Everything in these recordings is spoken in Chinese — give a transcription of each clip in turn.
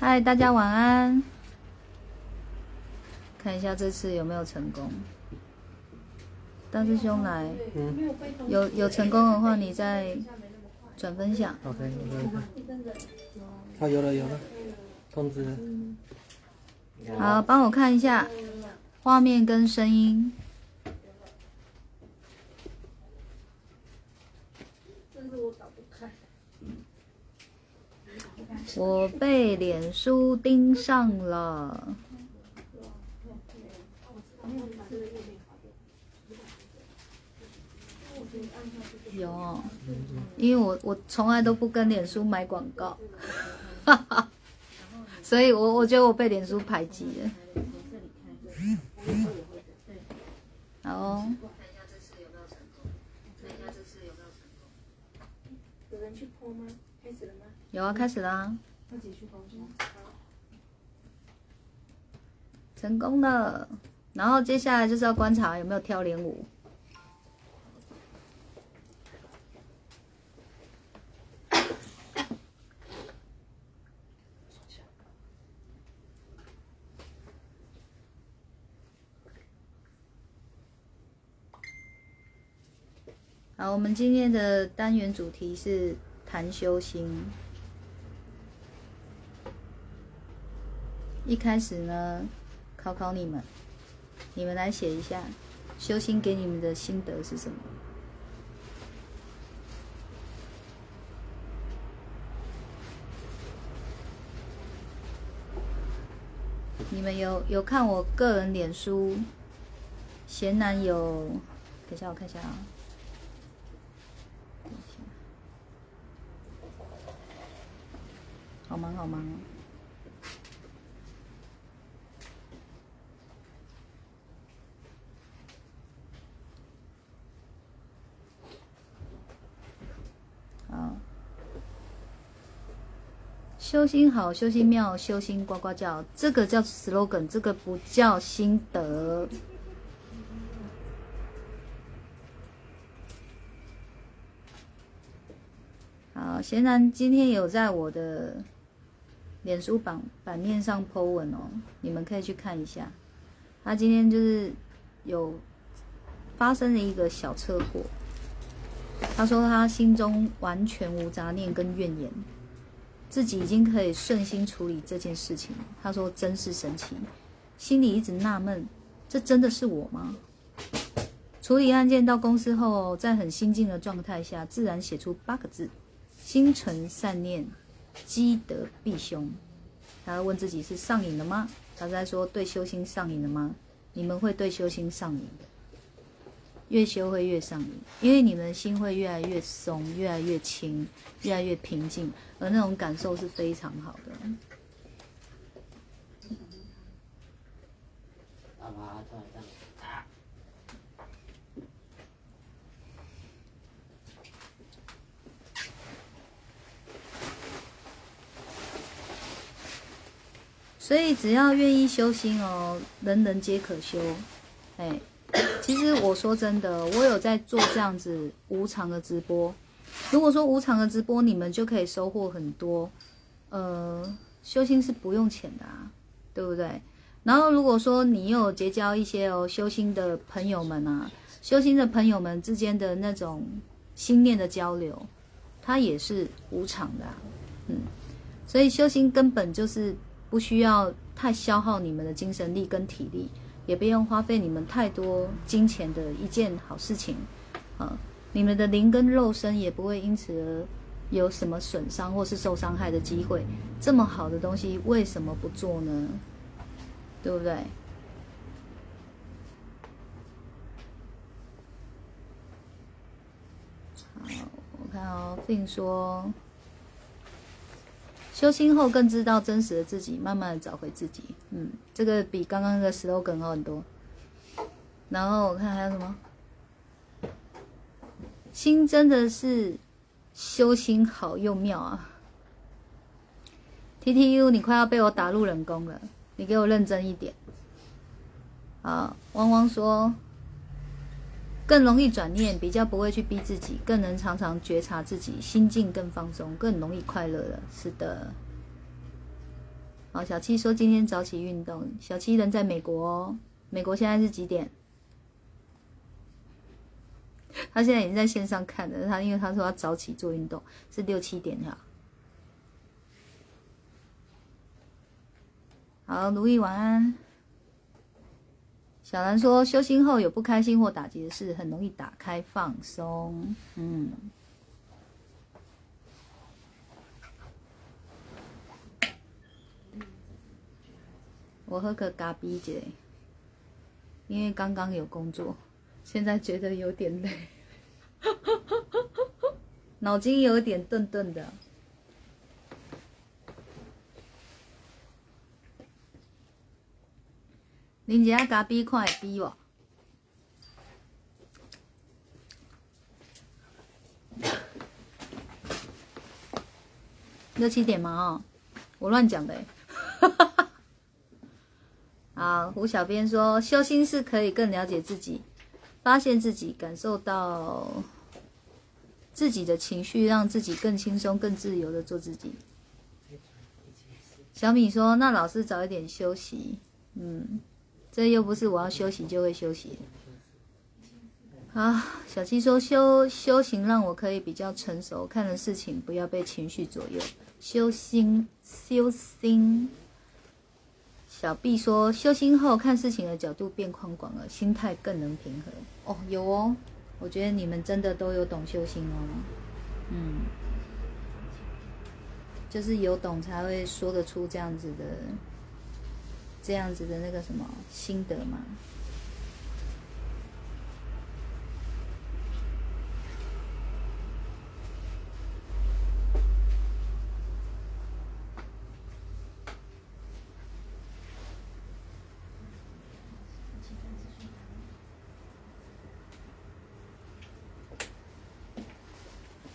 嗨，大家晚安。看一下这次有没有成功。大师兄来，嗯有有成功的话，你再转分享。，OK OK。好，有了有了，通知了。好，帮我看一下画面跟声音。我被脸书盯上了。有，因为我我从来都不跟脸书买广告，哈哈，所以我我觉得我被脸书排挤了。好哦，有人去泼吗？开始了吗？有啊，开始啦，自己去泼吗？成功了。然后接下来就是要观察有没有跳连舞。好，我们今天的单元主题是谈修心。一开始呢，考考你们，你们来写一下修心给你们的心得是什么？你们有有看我个人脸书贤男有？等一下我看一下啊。好忙好忙。好，修心好，修心妙，修心呱呱叫，这个叫 slogan，这个不叫心得。好，贤然今天有在我的脸书版版面上 po 文哦，你们可以去看一下。他今天就是有发生了一个小车祸，他说他心中完全无杂念跟怨言，自己已经可以顺心处理这件事情了。他说真是神奇，心里一直纳闷，这真的是我吗？处理案件到公司后，在很心静的状态下，自然写出八个字：心存善念，积德必凶。他问自己是上瘾了吗？他在说对修心上瘾了吗？你们会对修心上瘾的，越修会越上瘾，因为你们的心会越来越松，越来越轻，越来越平静，而那种感受是非常好的。所以只要愿意修心哦，人人皆可修。哎，其实我说真的，我有在做这样子无偿的直播。如果说无偿的直播，你们就可以收获很多。呃，修心是不用钱的啊，对不对？然后如果说你有结交一些哦修心的朋友们啊，修心的朋友们之间的那种心念的交流，它也是无偿的、嗯。所以修心根本就是不需要太消耗你们的精神力跟体力，也不用花费你们太多金钱的一件好事情，啊，你们的灵跟肉身也不会因此而有什么损伤或是受伤害的机会。这么好的东西为什么不做呢？对不对？好，我看哦，Fin 说。修心后更知道真实的自己，慢慢的找回自己。嗯，这个比刚刚那个 slogan 好很多。然后我看还有什么，心真的是修心好又妙啊！TTU，你快要被我打入冷宫了，你给我认真一点。好，汪汪说，更容易转念，比较不会去逼自己，更能常常觉察自己，心境更放松，更容易快乐了。是的。好，小七说今天早起运动。小七人在美国哦，美国现在是几点？他现在已经在线上看了，他因为他说要早起做运动，是六七点哈。好，如意晚安。小兰说，修心后有不开心或打击的事，很容易打开放松。嗯。我喝个咖啡姐，因为刚刚有工作，现在觉得有点累，脑筋有点钝钝的。恁家咖啡看会比无？六七点嘛？哦，我乱讲的。啊，胡小编说，修心是可以更了解自己，发现自己，感受到自己的情绪，让自己更轻松、更自由的做自己。小米说，那老师早一点休息，嗯，这又不是我要休息就会休息。啊，小七说，修修行让我可以比较成熟，看的事情不要被情绪左右。修心，修心。小 B 说：“修心后看事情的角度变宽广了，心态更能平和。”哦，有哦，我觉得你们真的都有懂修心哦。嗯，就是有懂才会说得出这样子的、这样子的那个什么心得嘛。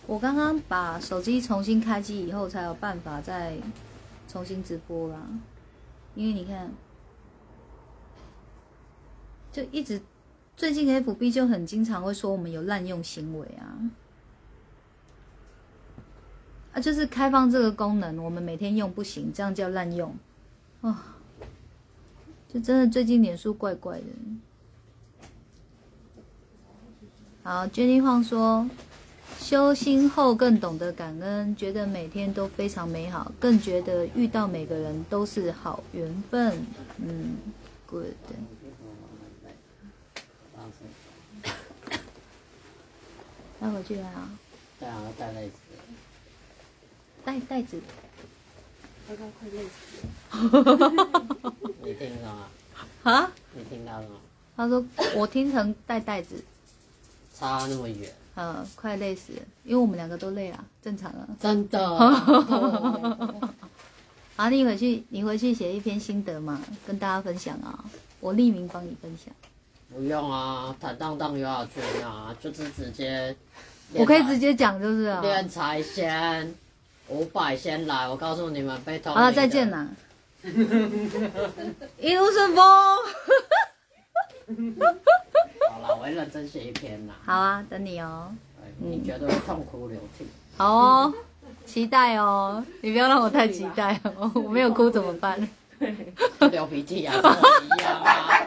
我刚刚把手机重新开机以后，才有办法再重新直播啦。因为你看，就一直最近 FB 就很经常会说我们有滥用行为啊，啊，就是开放这个功能，我们每天用不行，这样叫滥用啊。就真的最近脸书怪怪的。好，Jenny 晃说。修心后更懂得感恩，觉得每天都非常美好，更觉得遇到每个人都是好缘分。嗯，good。带回去啊？带啊，带袋子。带袋子。刚刚快累死了。你听到吗？啊？你听到了吗？他说我听成带袋子。差那么远。嗯，快累死了，因为我们两个都累了，正常啊。真的。好，你回去，你回去写一篇心得嘛，跟大家分享啊。我匿名帮你分享。不用啊，坦荡荡又要去啊，就是直接。我可以直接讲，就是啊。练财先，五百先来，我告诉你们，被偷。啊，再见啦。一路顺风。好了，我会认真写一篇啦。好啊，等你哦。你觉得会痛哭流涕。好哦，期待哦。你不要让我太期待哦，我没有哭怎么办？流鼻涕啊，一样啊。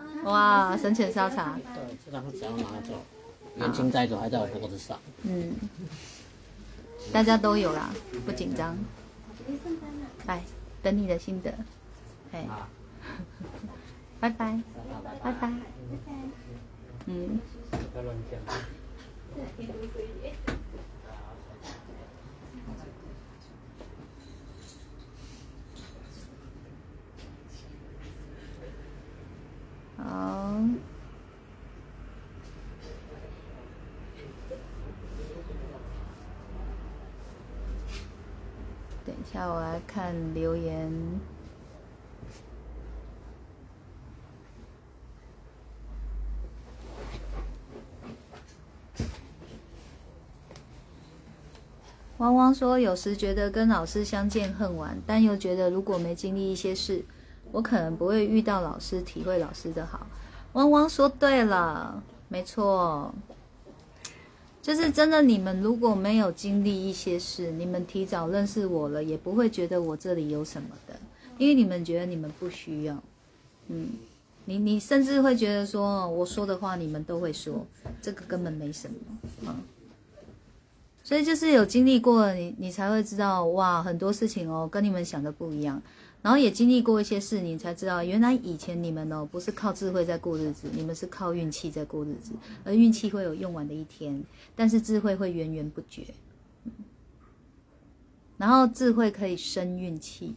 哇，神犬烧茶。对，这张只要拿走，元金在走还在我脖子上。嗯，大家都有啦，不紧张。来，等你的心得。哎。拜拜，拜拜，嗯。好。等一下，我来看留言。汪汪说：“有时觉得跟老师相见恨晚，但又觉得如果没经历一些事，我可能不会遇到老师，体会老师的好。”汪汪说：“对了，没错。就是真的，你们如果没有经历一些事，你们提早认识我了，也不会觉得我这里有什么的，因为你们觉得你们不需要。嗯，你你甚至会觉得说，我说的话你们都会说，这个根本没什么。嗯，所以就是有经历过，你你才会知道，哇，很多事情哦，跟你们想的不一样。然后也经历过一些事，你才知道，原来以前你们哦不是靠智慧在过日子，你们是靠运气在过日子，而运气会有用完的一天，但是智慧会源源不绝。然后智慧可以生运气。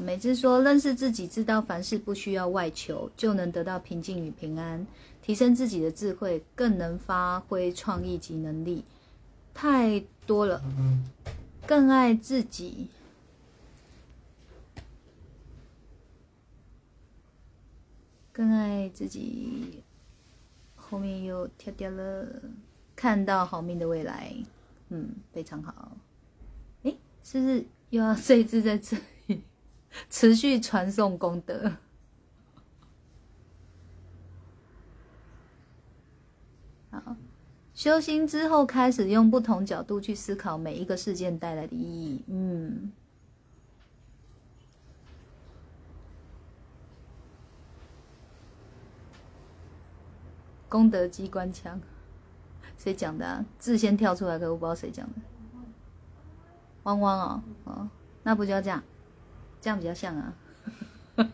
每次说认识自己，知道凡事不需要外求，就能得到平静与平安，提升自己的智慧，更能发挥创意及能力，太多了。更爱自己，更爱自己。后面又跳掉了，看到好命的未来，嗯，非常好。诶，是不是又要这一字在这？持续传送功德。好，修心之后开始用不同角度去思考每一个事件带来的意义。嗯，功德机关枪，谁讲的？字先跳出来，可我不知道谁讲的。汪汪哦，哦，那不就要这样？这样比较像啊！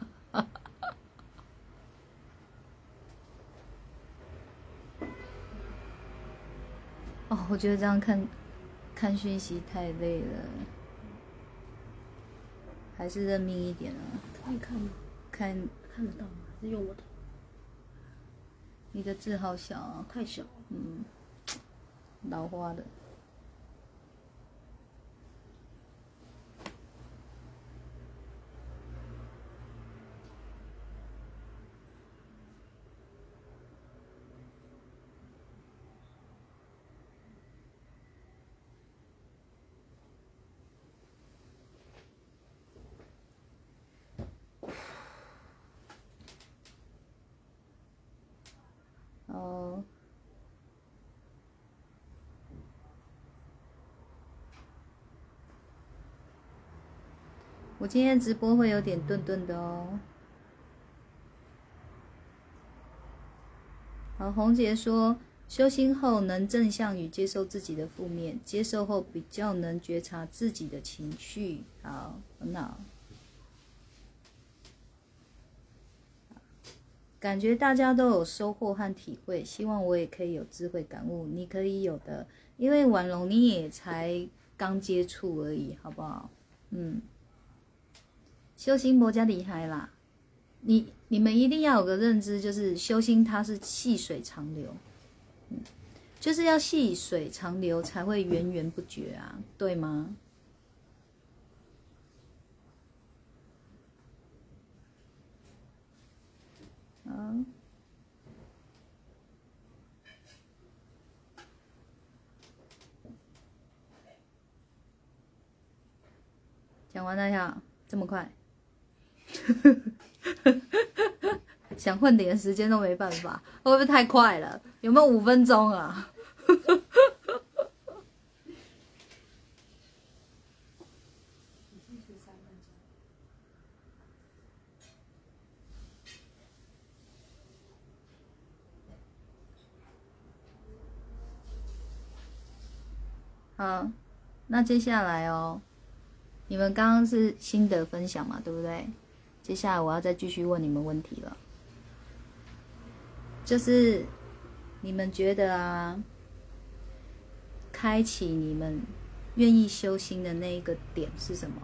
哦，我觉得这样看看讯息太累了，还是认命一点啊。可以看吗？看看得到吗？是用我的？你的字好小啊！太小。嗯，老花的。我今天直播会有点顿顿的哦。好，红姐说，修心后能正向与接受自己的负面，接受后比较能觉察自己的情绪。好，很好。感觉大家都有收获和体会，希望我也可以有智慧感悟。你可以有的，因为婉容你也才刚接触而已，好不好？嗯。修心魔家厉害啦！你你们一定要有个认知，就是修心它是细水长流，嗯，就是要细水长流才会源源不绝啊，对吗？啊，讲完了呀，这么快？想混点时间都没办法，会不会太快了？有没有五分钟啊？好，那接下来哦，你们刚刚是心得分享嘛，对不对？接下来我要再继续问你们问题了，就是你们觉得啊，开启你们愿意修心的那一个点是什么？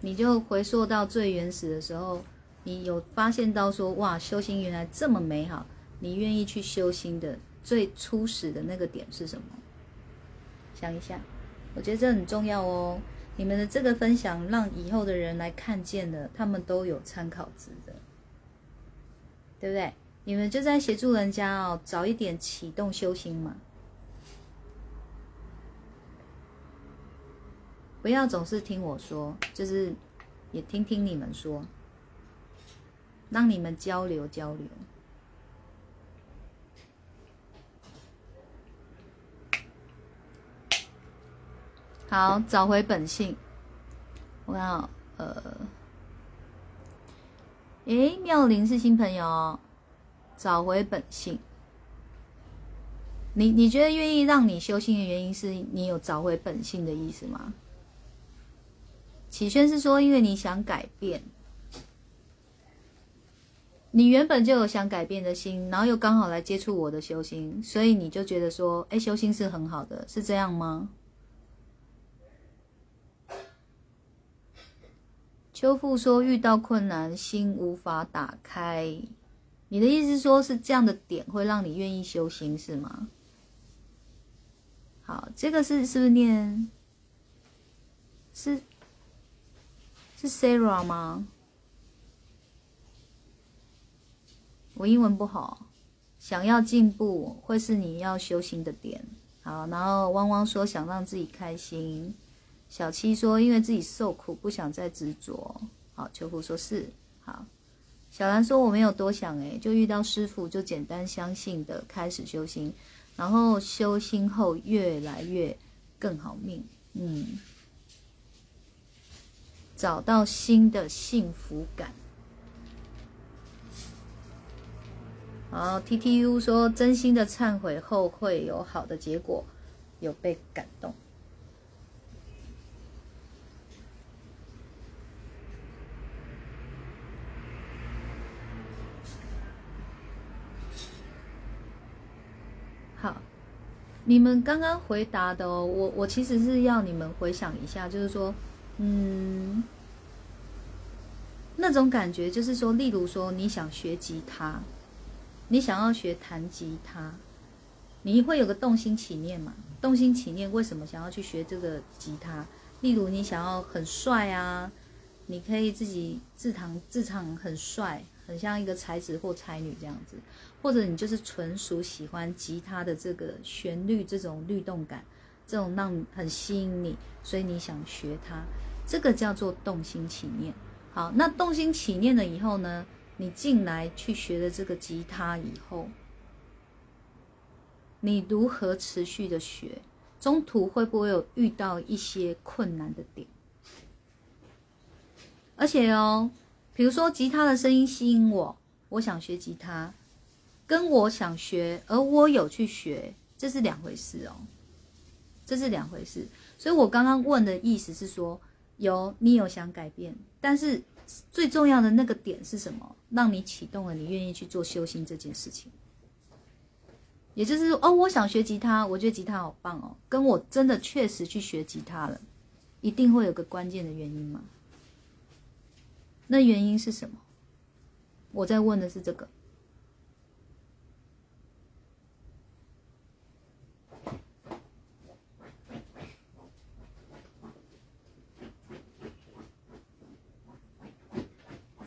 你就回溯到最原始的时候，你有发现到说哇，修心原来这么美好，你愿意去修心的最初始的那个点是什么？想一下，我觉得这很重要哦。你们的这个分享，让以后的人来看见了，他们都有参考值的，对不对？你们就在协助人家哦，早一点启动修行嘛。不要总是听我说，就是也听听你们说，让你们交流交流。好，找回本性。我看啊，呃，诶，妙龄是新朋友，找回本性。你你觉得愿意让你修心的原因，是你有找回本性的意思吗？启轩是说，因为你想改变，你原本就有想改变的心，然后又刚好来接触我的修心，所以你就觉得说，哎，修心是很好的，是这样吗？秋富说遇到困难，心无法打开。你的意思说是这样的点会让你愿意修心，是吗？好，这个是是不是念？是。是 Sarah 吗？我英文不好，想要进步会是你要修行的点。好，然后汪汪说想让自己开心，小七说因为自己受苦不想再执着。好，秋福说是好，小兰说我没有多想诶，就遇到师傅就简单相信的开始修心，然后修心后越来越更好命。嗯。找到新的幸福感。好，T T U 说真心的忏悔后会有好的结果，有被感动。你们刚刚回答的哦，我我其实是要你们回想一下，就是说。嗯，那种感觉就是说，例如说，你想学吉他，你想要学弹吉他，你会有个动心起念嘛？动心起念，为什么想要去学这个吉他？例如你想要很帅啊，你可以自己自弹自唱很帅，很像一个才子或才女这样子，或者你就是纯属喜欢吉他的这个旋律，这种律动感。这种让很吸引你，所以你想学它，这个叫做动心起念。好，那动心起念了以后呢，你进来去学了这个吉他以后，你如何持续的学？中途会不会有遇到一些困难的点？而且哦，比如说吉他的声音吸引我，我想学吉他，跟我想学，而我有去学，这是两回事哦。这是两回事，所以我刚刚问的意思是说，有你有想改变，但是最重要的那个点是什么？让你启动了，你愿意去做修心这件事情。也就是说，哦，我想学吉他，我觉得吉他好棒哦，跟我真的确实去学吉他了，一定会有个关键的原因吗？那原因是什么？我在问的是这个。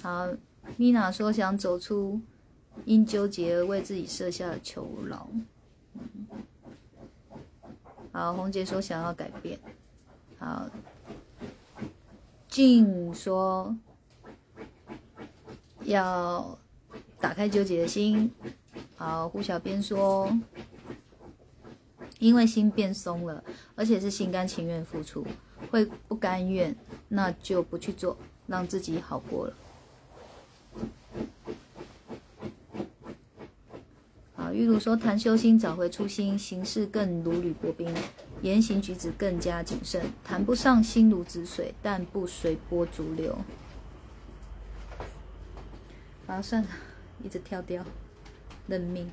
好，米娜说想走出因纠结而为自己设下的囚牢。好，红姐说想要改变。好，静说要打开纠结的心。好，胡小编说因为心变松了，而且是心甘情愿付出，会不甘愿，那就不去做，让自己好过了。玉如说：“谈修心，找回初心，行事更如履薄冰，言行举止更加谨慎。谈不上心如止水，但不随波逐流。”啊，算了，一直跳掉，认命。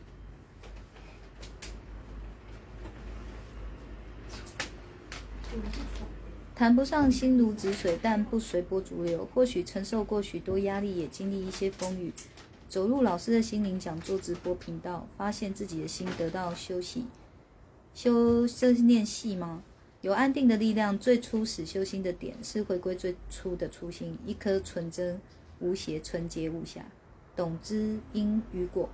谈不上心如止水，但不随波逐流。或许承受过许多压力，也经历一些风雨。走入老师的心灵讲座直播频道，发现自己的心得到休息，修正念戏吗？有安定的力量。最初始修心的点是回归最初的初心，一颗纯真无邪、纯洁无瑕，懂知因与果，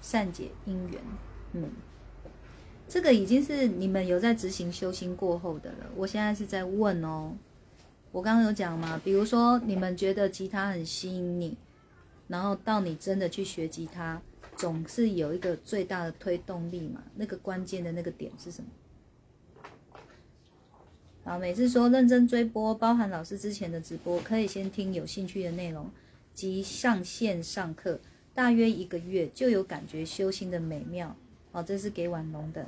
善解因缘。嗯，这个已经是你们有在执行修心过后的了。我现在是在问哦，我刚刚有讲嘛，比如说你们觉得吉他很吸引你，然后到你真的去学吉他，总是有一个最大的推动力嘛，那个关键的那个点是什么？好，每次说认真追播，包含老师之前的直播，可以先听有兴趣的内容及上线上课，大约一个月就有感觉修心的美妙。哦，这是给婉龙的。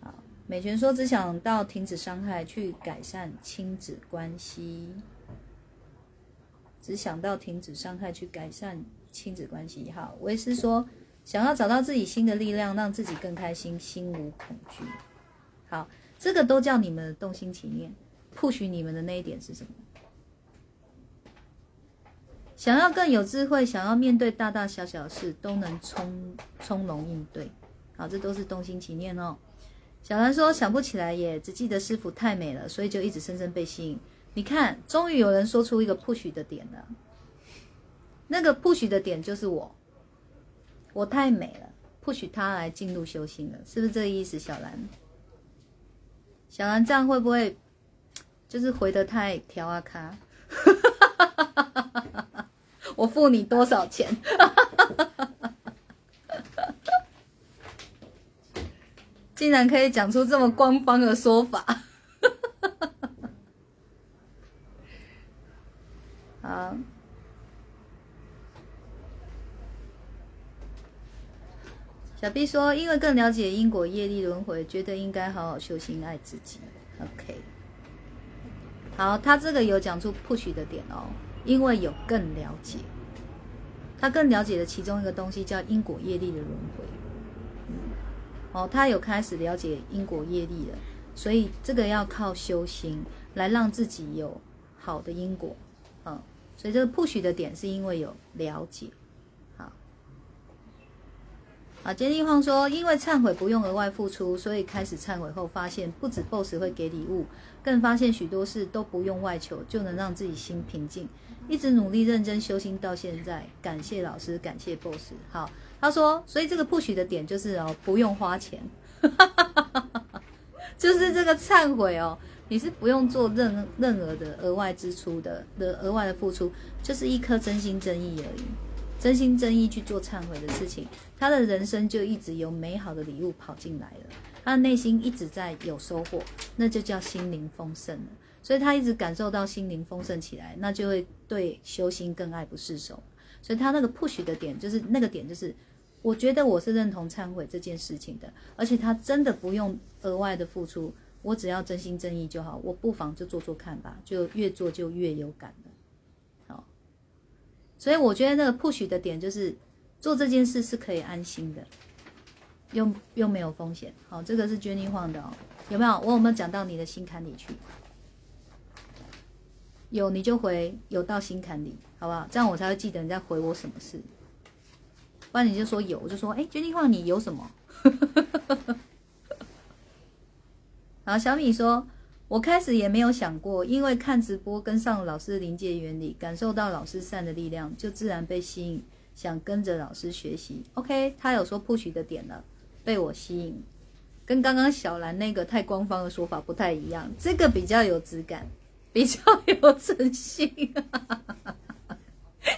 好，美泉说只想到停止伤害，去改善亲子关系。只想到停止伤害，去改善亲子关系。好，维斯说想要找到自己新的力量，让自己更开心，心无恐惧。好，这个都叫你们的动心起念，不许你们的那一点是什么？想要更有智慧，想要面对大大小小的事都能从从容应对，好，这都是动心起念哦。小兰说想不起来耶，只记得师傅太美了，所以就一直深深被吸引。你看，终于有人说出一个不许的点了，那个不许的点就是我，我太美了，不许他来进入修行了，是不是这个意思？小兰，小兰这样会不会就是回的太调啊卡？我付你多少钱？竟然可以讲出这么官方的说法！啊，小 B 说：“因为更了解因果业力轮回，觉得应该好好修心，爱自己。” OK，好，他这个有讲出 push 的点哦。因为有更了解，他更了解的其中一个东西叫因果业力的轮回。哦，他有开始了解因果业力了，所以这个要靠修行来让自己有好的因果。嗯，所以这个 push 的点是因为有了解。好，啊，坚定晃说，因为忏悔不用额外付出，所以开始忏悔后发现，不止 boss 会给礼物，更发现许多事都不用外求就能让自己心平静。一直努力认真修心到现在，感谢老师，感谢 boss。好，他说，所以这个不许的点就是哦，不用花钱，就是这个忏悔哦，你是不用做任任何的额外支出的的额外的付出，就是一颗真心真意而已，真心真意去做忏悔的事情，他的人生就一直有美好的礼物跑进来了，他的内心一直在有收获，那就叫心灵丰盛了。所以他一直感受到心灵丰盛起来，那就会对修心更爱不释手。所以他那个 push 的点就是那个点，就是我觉得我是认同忏悔这件事情的，而且他真的不用额外的付出，我只要真心真意就好。我不妨就做做看吧，就越做就越有感了。好，所以我觉得那个 push 的点就是做这件事是可以安心的，又又没有风险。好，这个是 Jenny 晃的哦，有没有？我有没有讲到你的心坎里去？有你就回，有到心坎里，好不好？这样我才会记得你在回我什么事。不然你就说有，我就说哎，决定话你有什么？然后小米说，我开始也没有想过，因为看直播跟上老师的临界原理，感受到老师善的力量，就自然被吸引，想跟着老师学习。OK，他有说不许的点了，被我吸引，跟刚刚小兰那个太官方的说法不太一样，这个比较有质感。比较有诚信，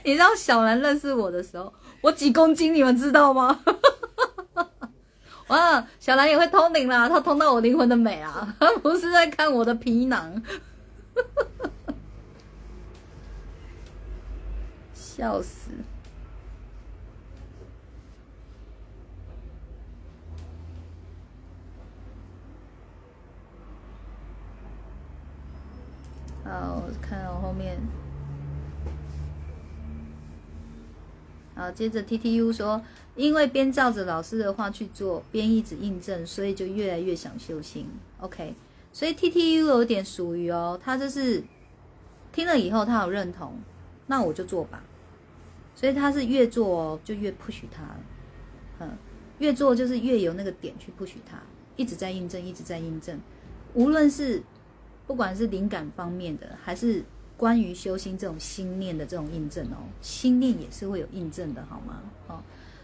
你知道小兰认识我的时候，我几公斤，你们知道吗？哇，小兰也会通灵啦，她通到我灵魂的美啊，她 不是在看我的皮囊，笑死。好，看到后面。好，接着 T T U 说，因为边照着老师的话去做，边一直印证，所以就越来越想修心。OK，所以 T T U 有点属于哦，他就是听了以后他有认同，那我就做吧。所以他是越做哦就越 push 他，嗯，越做就是越有那个点去 push 他，一直在印证，一直在印证，无论是。不管是灵感方面的，还是关于修心这种心念的这种印证哦，心念也是会有印证的，好吗？哦，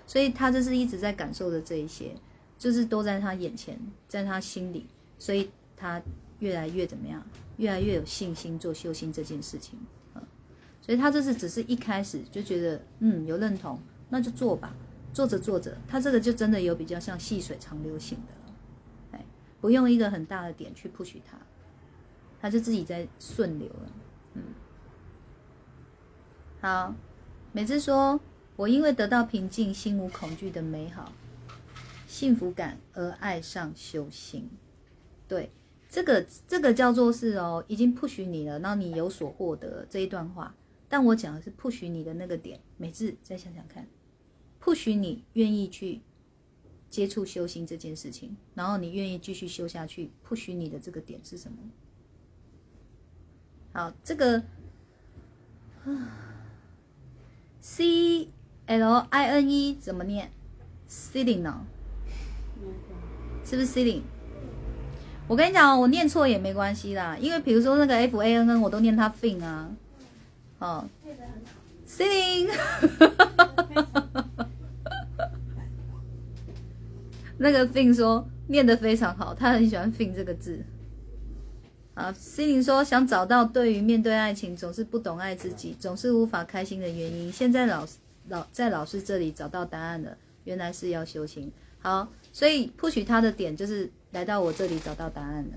所以他就是一直在感受的这一些，就是都在他眼前，在他心里，所以他越来越怎么样，越来越有信心做修心这件事情，所以他这是只是一开始就觉得嗯有认同，那就做吧，做着做着，他这个就真的有比较像细水长流型的了，哎，不用一个很大的点去 push 他，他就自己在顺流了，嗯，好，每次说。我因为得到平静、心无恐惧的美好幸福感而爱上修行，对，这个这个叫做是哦，已经不许你了，让你有所获得这一段话。但我讲的是不许你的那个点，每次再想想看，不许你愿意去接触修行这件事情，然后你愿意继续修下去，不许你的这个点是什么？好，这个，C。L I N E 怎么念？Ceiling 呢？是不是 Ceiling？我跟你讲哦，我念错也没关系啦，因为比如说那个 F A N N 我都念它 Fin 啊，哦，Ceiling，那个 Fin 说念得非常好，他很喜欢 Fin 这个字。啊心灵说想找到对于面对爱情总是不懂爱自己，总是无法开心的原因。现在老。老在老师这里找到答案了，原来是要修行。好，所以 push 他的点就是来到我这里找到答案了。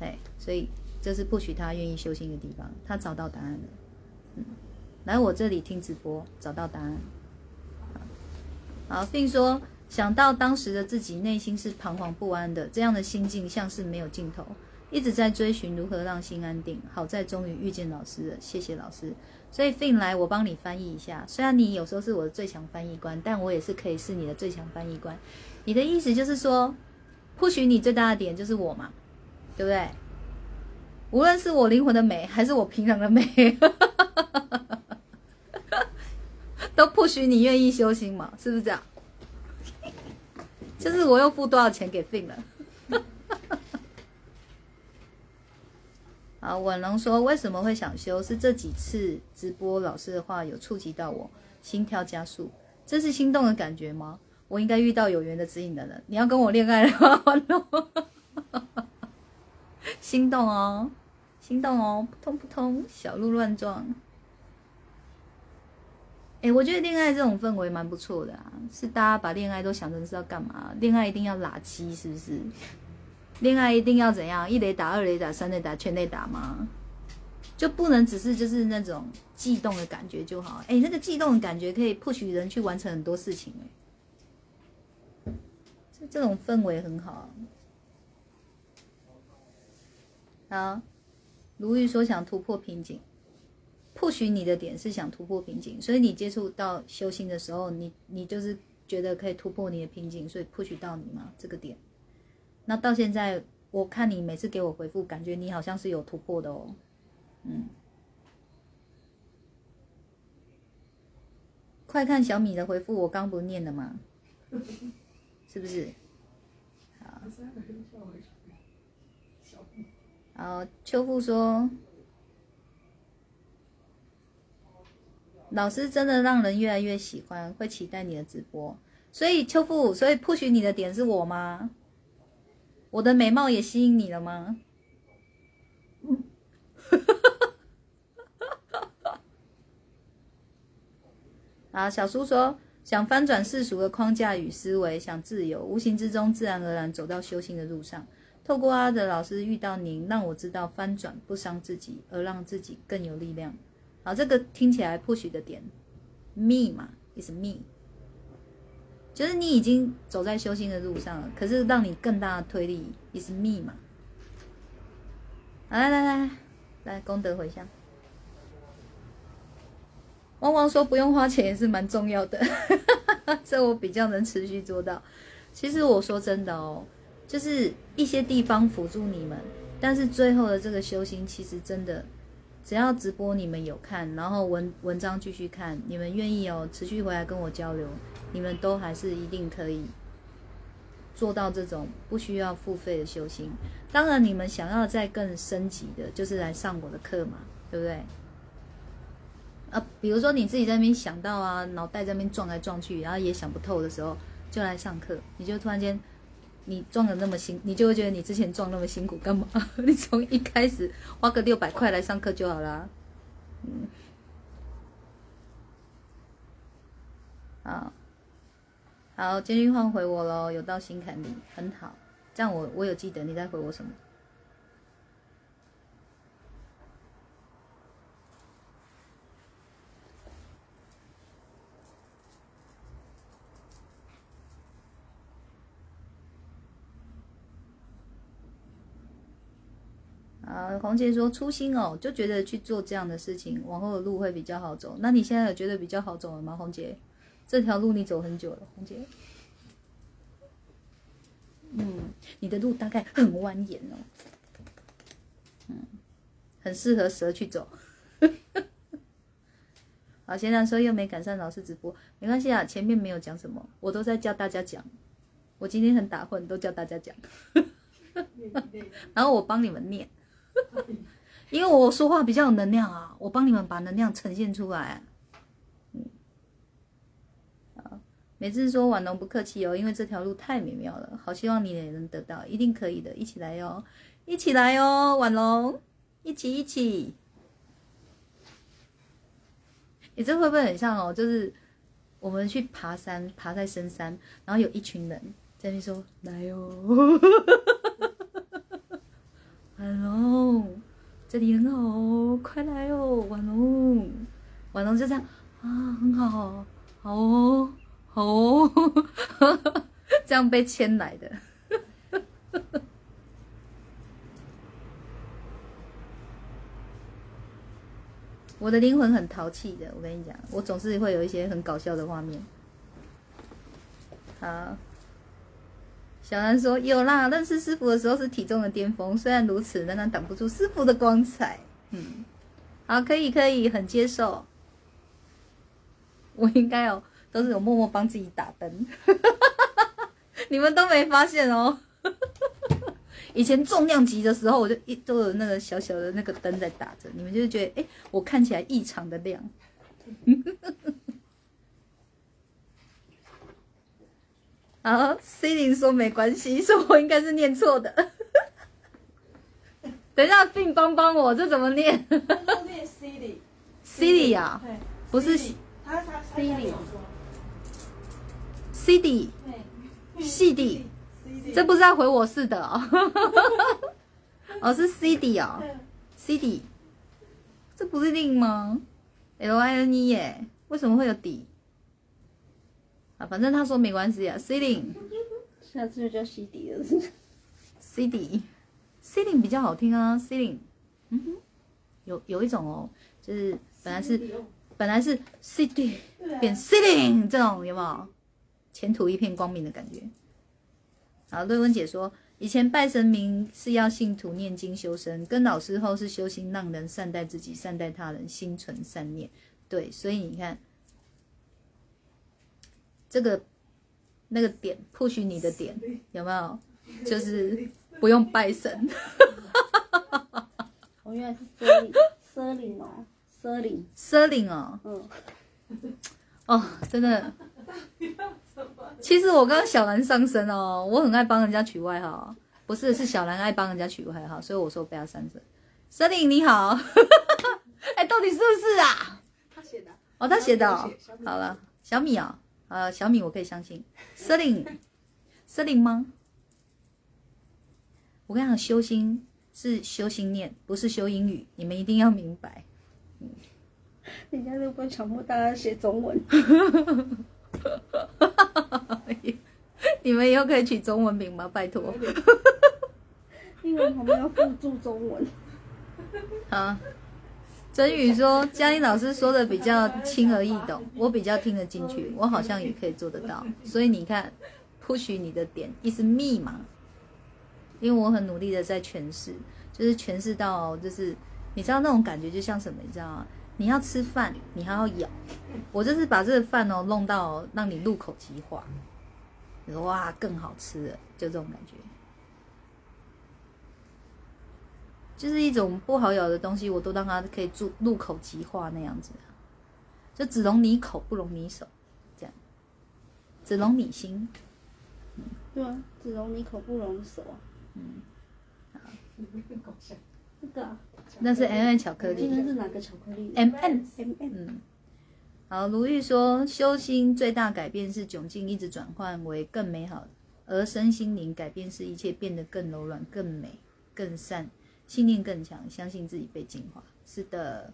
哎，所以这是 push 他愿意修行的地方，他找到答案了。嗯，来我这里听直播找到答案。好，并说想到当时的自己内心是彷徨不安的，这样的心境像是没有尽头，一直在追寻如何让心安定。好在终于遇见老师了，谢谢老师。所以 Fin 来，我帮你翻译一下。虽然你有时候是我的最强翻译官，但我也是可以是你的最强翻译官。你的意思就是说，或许你最大的点就是我嘛，对不对？无论是我灵魂的美，还是我平常的美，都不许你愿意修心嘛，是不是这样？就是我又付多少钱给 Fin 了？啊，婉龙说为什么会想修？是这几次直播老师的话有触及到我，心跳加速，这是心动的感觉吗？我应该遇到有缘的指引的人，你要跟我恋爱了吗？心动哦，心动哦，扑通扑通，小鹿乱撞。哎，我觉得恋爱这种氛围蛮不错的啊，是大家把恋爱都想成是要干嘛？恋爱一定要垃圾，是不是？恋爱一定要怎样？一雷打、二雷打、三雷打、全雷打吗？就不能只是就是那种悸动的感觉就好？哎，那个悸动的感觉可以迫使人去完成很多事情哎，这这种氛围很好。好，如玉说想突破瓶颈，或许你的点是想突破瓶颈，所以你接触到修心的时候，你你就是觉得可以突破你的瓶颈，所以或许到你吗这个点。那到现在，我看你每次给我回复，感觉你好像是有突破的哦。嗯，快看小米的回复，我刚不念了吗？是不是？好。好，秋富说，老师真的让人越来越喜欢，会期待你的直播。所以秋富，所以 push 你的点是我吗？我的美貌也吸引你了吗？嗯啊，小叔说想翻转世俗的框架与思维，想自由，无形之中自然而然走到修行的路上。透过阿德老师遇到您，让我知道翻转不伤自己，而让自己更有力量。好，这个听起来 push 的点，me 嘛，is me。就是你已经走在修心的路上了，可是让你更大的推力也是密码。来来来来，功德回向。汪汪说不用花钱也是蛮重要的，这我比较能持续做到。其实我说真的哦，就是一些地方辅助你们，但是最后的这个修心，其实真的只要直播你们有看，然后文文章继续看，你们愿意哦持续回来跟我交流。你们都还是一定可以做到这种不需要付费的修行。当然，你们想要再更升级的，就是来上我的课嘛，对不对？啊，比如说你自己在那边想到啊，脑袋在那边撞来撞去，然后也想不透的时候，就来上课，你就突然间你撞的那么辛，你就会觉得你之前撞那么辛苦干嘛？你从一开始花个六百块来上课就好啦。嗯，好，好，监狱换回我喽，有到心坎里，很好，这样我我有记得你在回我什么。啊，黄姐说初心哦，就觉得去做这样的事情，往后的路会比较好走。那你现在有觉得比较好走了吗，黄姐？这条路你走很久了，黄姐。嗯，你的路大概很蜿蜒哦，嗯，很适合蛇去走。好，现在说又没赶上老师直播，没关系啊，前面没有讲什么，我都在教大家讲。我今天很打混，都教大家讲，然后我帮你们念。因为我说话比较有能量啊，我帮你们把能量呈现出来。嗯，每次说婉龙不客气哦，因为这条路太美妙了，好希望你也能得到，一定可以的，一起来哟，一起来哟，婉龙，一起一起。你这会不会很像哦？就是我们去爬山，爬在深山，然后有一群人在那说来哟。婉龙，这里很好哦，快来哦，婉龙，婉龙就这样啊，很好，好哦，好哦，这样被牵来的。我的灵魂很淘气的，我跟你讲，我总是会有一些很搞笑的画面。好。小兰说：“有啦，认识师傅的时候是体重的巅峰，虽然如此，仍然挡不住师傅的光彩。”嗯，好，可以，可以，很接受。我应该哦，都是有默默帮自己打灯，你们都没发现哦。以前重量级的时候，我就一都有那个小小的那个灯在打着，你们就觉得，哎，我看起来异常的亮。啊，C 零说没关系，说我应该是念错的。等一下，病帮帮我，这怎么念？念 C 零，C 零啊，不是 C 零，C D，C D，这不是在回我是的哦。哦，是 C D 哦，C D，这不是令吗？L I N E 耶，为什么会有底？啊，反正他说没关系啊，Ceiling，下次就叫 C D 了，C D，Ceiling 比较好听啊，Ceiling，嗯哼，有有一种哦，就是本来是本来是 C D 变 Ceiling 这种有没有？前途一片光明的感觉。好，瑞文姐说，以前拜神明是要信徒念经修身，跟老师后是修心，让人善待自己，善待他人，心存善念。对，所以你看。这个那个点，push 你的点有没有？就是不用拜神。我原来是 Sterling 哦，Sterling，Sterling 哦。嗯。哦，真的。其实我刚刚小兰上身哦，我很爱帮人家取外号，不是是小兰爱帮人家取外号，所以我说不要上身。Sterling 你好。哎，到底是不是啊？他写的。哦，他写的哦。好了，小米啊。呃，小米我可以相信，Selin，Selin 吗？我跟你讲，修心是修心念，不是修英语，你们一定要明白。嗯，人家都不强迫大家写中文。你们以后可以取中文名吗？拜托。英文旁边要附注中文。好。真宇说：“嘉音老师说的比较轻而易懂，我比较听得进去，我好像也可以做得到。所以你看，push 你的点意思密码，因为我很努力的在诠释，就是诠释到，就是你知道那种感觉就像什么？你知道吗？你要吃饭，你还要咬，我就是把这个饭哦弄到让你入口即化，哇更好吃了，就这种感觉。”就是一种不好咬的东西，我都让它可以入入口即化那样子。就只容你口，不容你手，这样，只容你心。对啊，只容你口，不容你手啊。这个啊那是 M M 巧克力今天是哪个巧克力，M M。？M M。嗯，好，如玉说，修心最大改变是窘境一直转换为更美好，而身心灵改变是一切变得更柔软、更美、更善，信念更强，相信自己被净化。是的。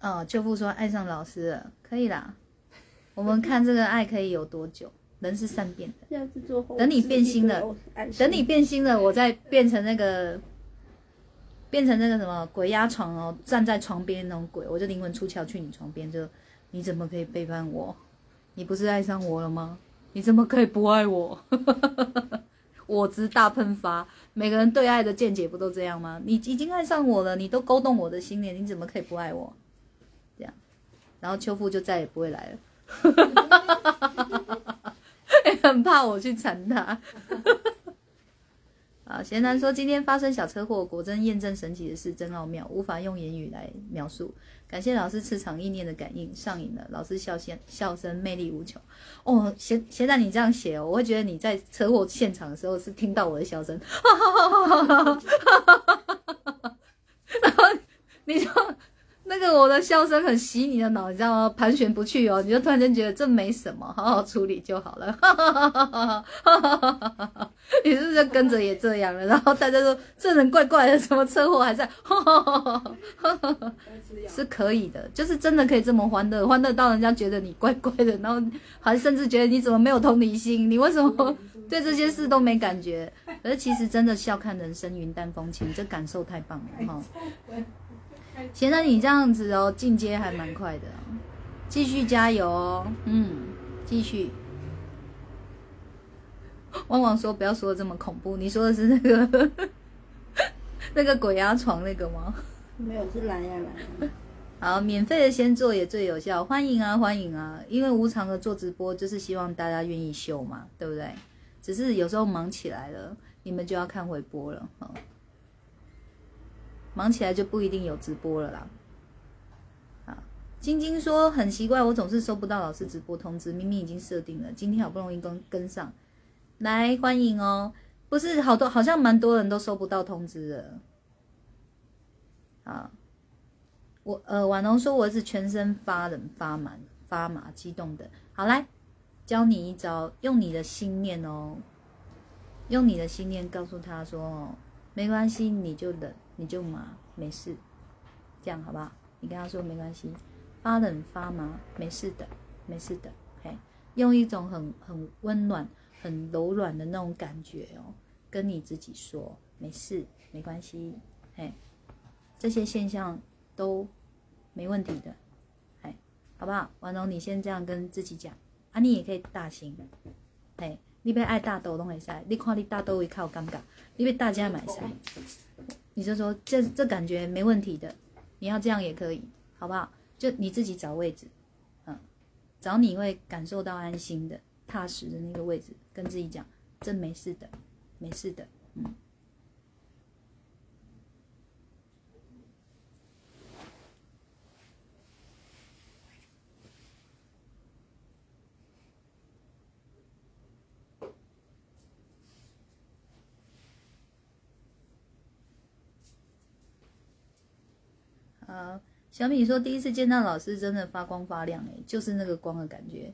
哦，舅父说爱上老师了，可以啦。我们看这个爱可以有多久？人是善变的。等你变心了，等你变心了，我再变成那个，变成那个什么鬼压床哦，站在床边那种鬼，我就灵魂出窍去你床边，就你怎么可以背叛我？你不是爱上我了吗？你怎么可以不爱我？我执大喷发，每个人对爱的见解不都这样吗？你已经爱上我了，你都勾动我的心念，你怎么可以不爱我？这样，然后秋父就再也不会来了。很怕我去缠他。啊，贤男说今天发生小车祸，果真验证神奇的事，真奥妙，无法用言语来描述。感谢老师磁场意念的感应，上瘾了。老师笑声笑声魅力无穷。哦，现现在你这样写哦，我会觉得你在车祸现场的时候是听到我的笑声，然后你就那个我的笑声很洗你的脑，你知道吗？盘旋不去哦，你就突然间觉得这没什么，好好处理就好了。你是不是跟着也这样了？然后大家说这人怪怪的，什么车祸还在，是可以的，就是真的可以这么欢乐，欢乐到人家觉得你怪怪的，然后还甚至觉得你怎么没有同理心，你为什么对这些事都没感觉？可是其实真的笑看人生云淡风轻，这感受太棒了哈。现在你这样子哦，进阶还蛮快的、哦，继续加油哦，嗯，继续。汪汪说不要说的这么恐怖，你说的是那个 那个鬼压床那个吗？没有是蓝呀蓝呀。好，免费的先做也最有效，欢迎啊欢迎啊！因为无偿的做直播就是希望大家愿意秀嘛，对不对？只是有时候忙起来了，你们就要看回播了哈。忙起来就不一定有直播了啦。啊，晶晶说很奇怪，我总是收不到老师直播通知，明明已经设定了，今天好不容易跟跟上，来欢迎哦。不是好多，好像蛮多人都收不到通知的。啊，我呃，婉容说我是全身发冷、发麻、发麻、激动的。好来，教你一招，用你的心念哦，用你的心念告诉他说，没关系，你就冷。你就麻，没事，这样好不好？你跟他说没关系，发冷发麻，没事的，没事的，嘿，用一种很很温暖、很柔软的那种感觉哦，跟你自己说没事，没关系，嘿，这些现象都没问题的，嘿，好不好？完了，你先这样跟自己讲，啊，你也可以大型，嘿，你别爱大豆拢会使，你看你大豆会靠尴尬，你要大家买使。你就说这这感觉没问题的，你要这样也可以，好不好？就你自己找位置，嗯，找你会感受到安心的、踏实的那个位置，跟自己讲，这没事的，没事的，嗯。啊，小米说第一次见到老师真的发光发亮哎，就是那个光的感觉。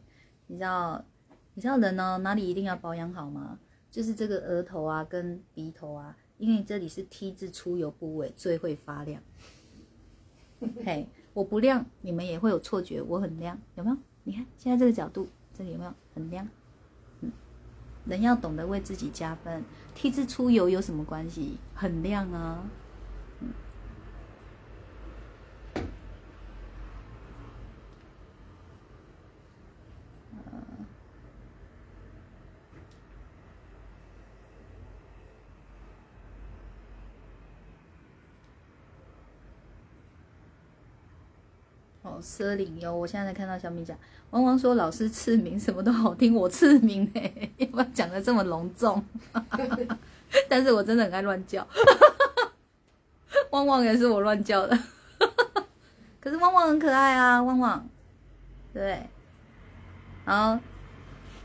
你知道，你知道人呢哪里一定要保养好吗？就是这个额头啊跟鼻头啊，因为这里是 T 字出油部位，最会发亮。嘿，我不亮，你们也会有错觉，我很亮，有没有？你看现在这个角度，这里有没有很亮？嗯，人要懂得为自己加分。T 字出油有什么关系？很亮啊。哦，奢领优，我现在才看到小米讲，汪汪说老师赐名什么都好听，我赐名哎，要不要讲的这么隆重？但是我真的很爱乱叫，汪汪也是我乱叫的，可是汪汪很可爱啊，汪汪，对，好，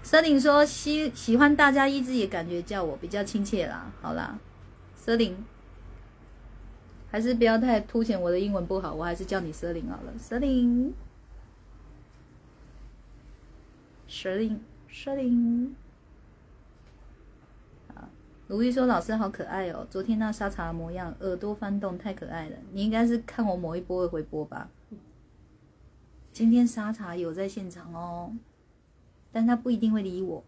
舍林说喜喜欢大家一直也感觉叫我比较亲切啦，好啦，舍林，还是不要太凸显我的英文不好，我还是叫你舍林好了，舍林，舍林，舍林。卢玉说：“老师好可爱哦，昨天那沙茶的模样，耳朵翻动，太可爱了。你应该是看我某一波的回播吧？今天沙茶有在现场哦，但他不一定会理我。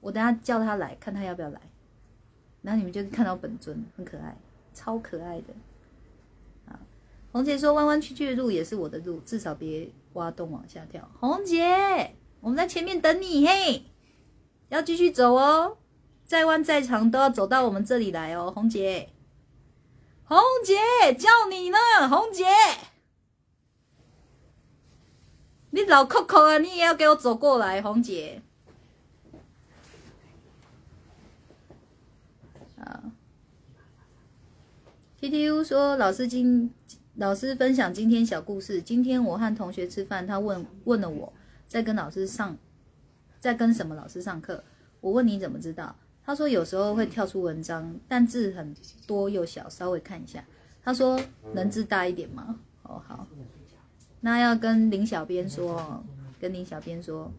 我等下叫他来看他要不要来，然后你们就看到本尊，很可爱，超可爱的。啊，红姐说弯弯曲曲的路也是我的路，至少别挖洞往下跳。红姐，我们在前面等你嘿，要继续走哦。”再弯再长都要走到我们这里来哦，红姐，红姐叫你呢，红姐，你老扣扣啊，你也要给我走过来，红姐。，T T U 说老师今老师分享今天小故事，今天我和同学吃饭，他问问了我在跟老师上，在跟什么老师上课，我问你怎么知道？他说有时候会跳出文章，但字很多又小，稍微看一下。他说能字大一点吗？哦好，那要跟林小编说，跟林小编说。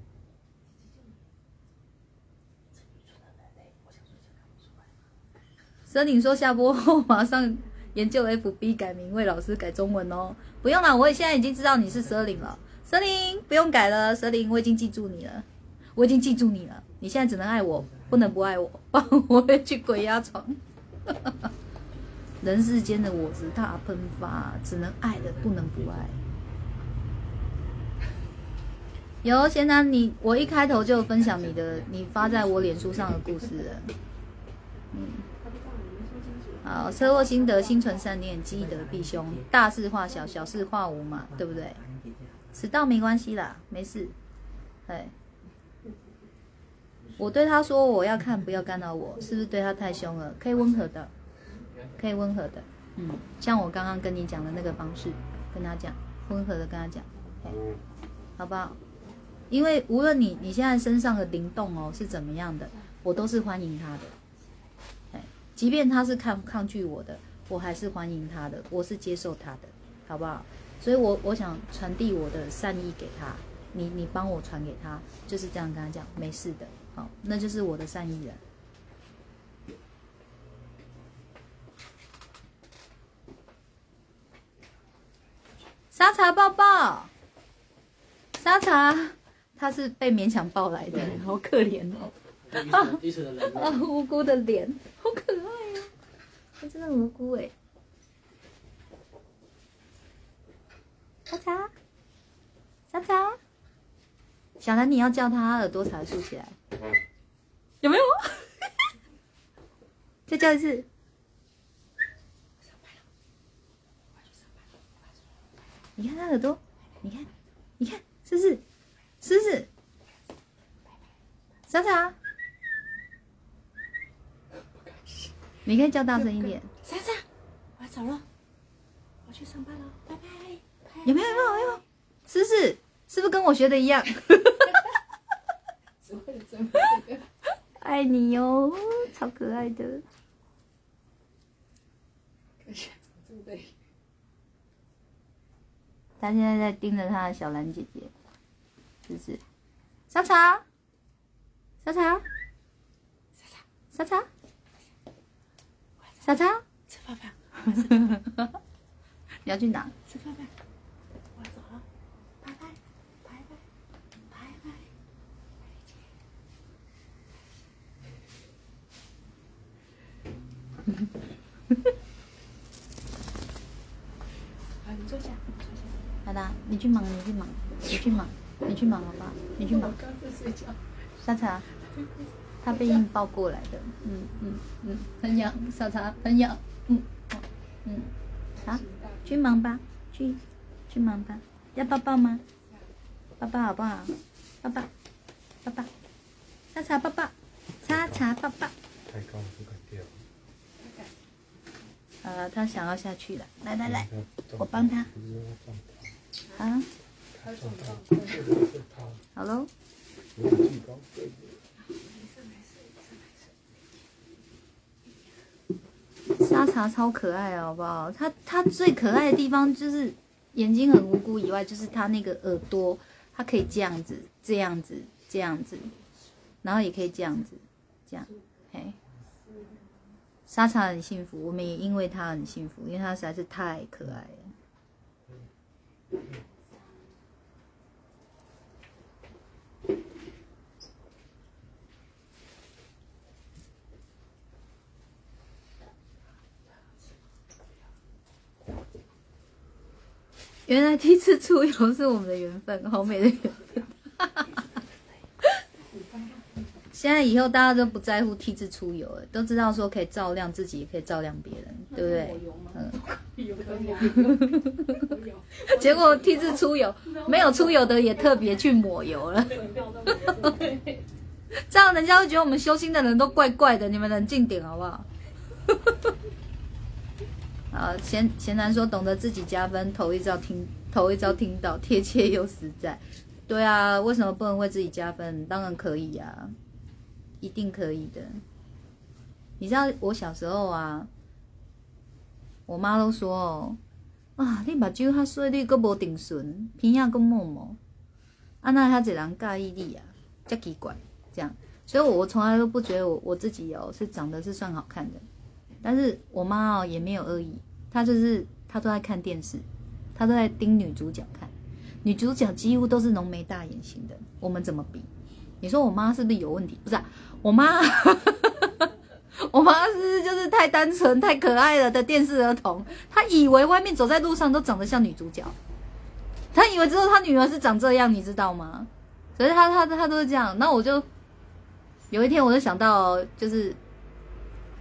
蛇岭说下播后马上研究 FB 改名，为老师改中文哦。不用了，我现在已经知道你是蛇灵了。蛇灵不用改了，蛇灵我已经记住你了，我已经记住你了。你现在只能爱我。不能不爱我，我会去鬼压床。人世间的我执大喷发，只能爱的，不能不爱。有贤男，你我一开头就分享你的，你发在我脸书上的故事。嗯，好，车祸心得，心存善念，积德必凶，大事化小，小事化无嘛，对不对？迟到没关系啦，没事。哎。我对他说：“我要看，不要干扰我，是不是对他太凶了？可以温和的，可以温和的，嗯，像我刚刚跟你讲的那个方式，跟他讲，温和的跟他讲，好不好？因为无论你你现在身上的灵动哦是怎么样的，我都是欢迎他的，即便他是抗抗拒我的，我还是欢迎他的，我是接受他的，好不好？所以，我我想传递我的善意给他，你你帮我传给他，就是这样跟他讲，没事的。”好，那就是我的善意了。沙茶抱抱，沙茶，他是被勉强抱来的，好可怜哦。啊，无辜的脸，好可爱呀，他真的无辜哎。沙茶，沙茶。小兰，你要叫他耳朵才竖起来，有没有？再叫一次。你看他耳朵，你看，你看，是不是？是不是？莎莎，你可以叫大声一点。莎莎，我要走了，我去上班了，拜拜。有没有？有没有？是不是？是不是跟我学的一样？爱你哟，超可爱的。他现在在盯着他的小兰姐姐，是不是？沙茶，沙茶，沙茶，沙茶，吃饭饭。你要去哪？吃饭饭。你坐下，坐下。好的，你去忙，你去忙，你去忙，你去忙，好不好？你去忙。刚在睡觉。沙茶，他被硬抱过来的。嗯嗯嗯，很痒，小茶很痒。嗯嗯，好，去忙吧，去去忙吧。要抱抱吗？抱抱好不好？抱抱，抱抱。沙茶抱抱，沙茶抱抱。太高了，不敢掉。呃，他想要下去了，来来来，我帮他。啊，好喽。沙茶超可爱，好不好？它它最可爱的地方就是眼睛很无辜以外，就是它那个耳朵，它可以这样子、这样子、这样子，然后也可以这样子、这样，嘿。沙茶很幸福，我们也因为它很幸福，因为它实在是太可爱了。原来第一次出游是我们的缘分，好美的缘分。现在以后大家都不在乎梯次出游了，都知道说可以照亮自己，也可以照亮别人，对不对？嗯。结果梯次出游，没有出游的也特别去抹油了。这样人家会觉得我们修心的人都怪怪的，你们冷静点好不好？啊，贤贤男说懂得自己加分，头一招听，头一招听到，贴切又实在。对啊，为什么不能为自己加分？当然可以呀，一定可以的。你知道我小时候啊，我妈都说哦，啊，你目睭较水，你阁无定顺，鼻仔阁毛毛，啊，那他一人介意你啊，真奇怪，这样。所以，我我从来都不觉得我我自己哦是长得是算好看的。但是我妈哦也没有恶意，她就是她都在看电视，她都在盯女主角看，女主角几乎都是浓眉大眼型的，我们怎么比？你说我妈是不是有问题？不是，我妈，我妈是就是太单纯、太可爱了的电视儿童，她以为外面走在路上都长得像女主角，她以为之后她女儿是长这样，你知道吗？所以她她她都是这样。那我就有一天我就想到，就是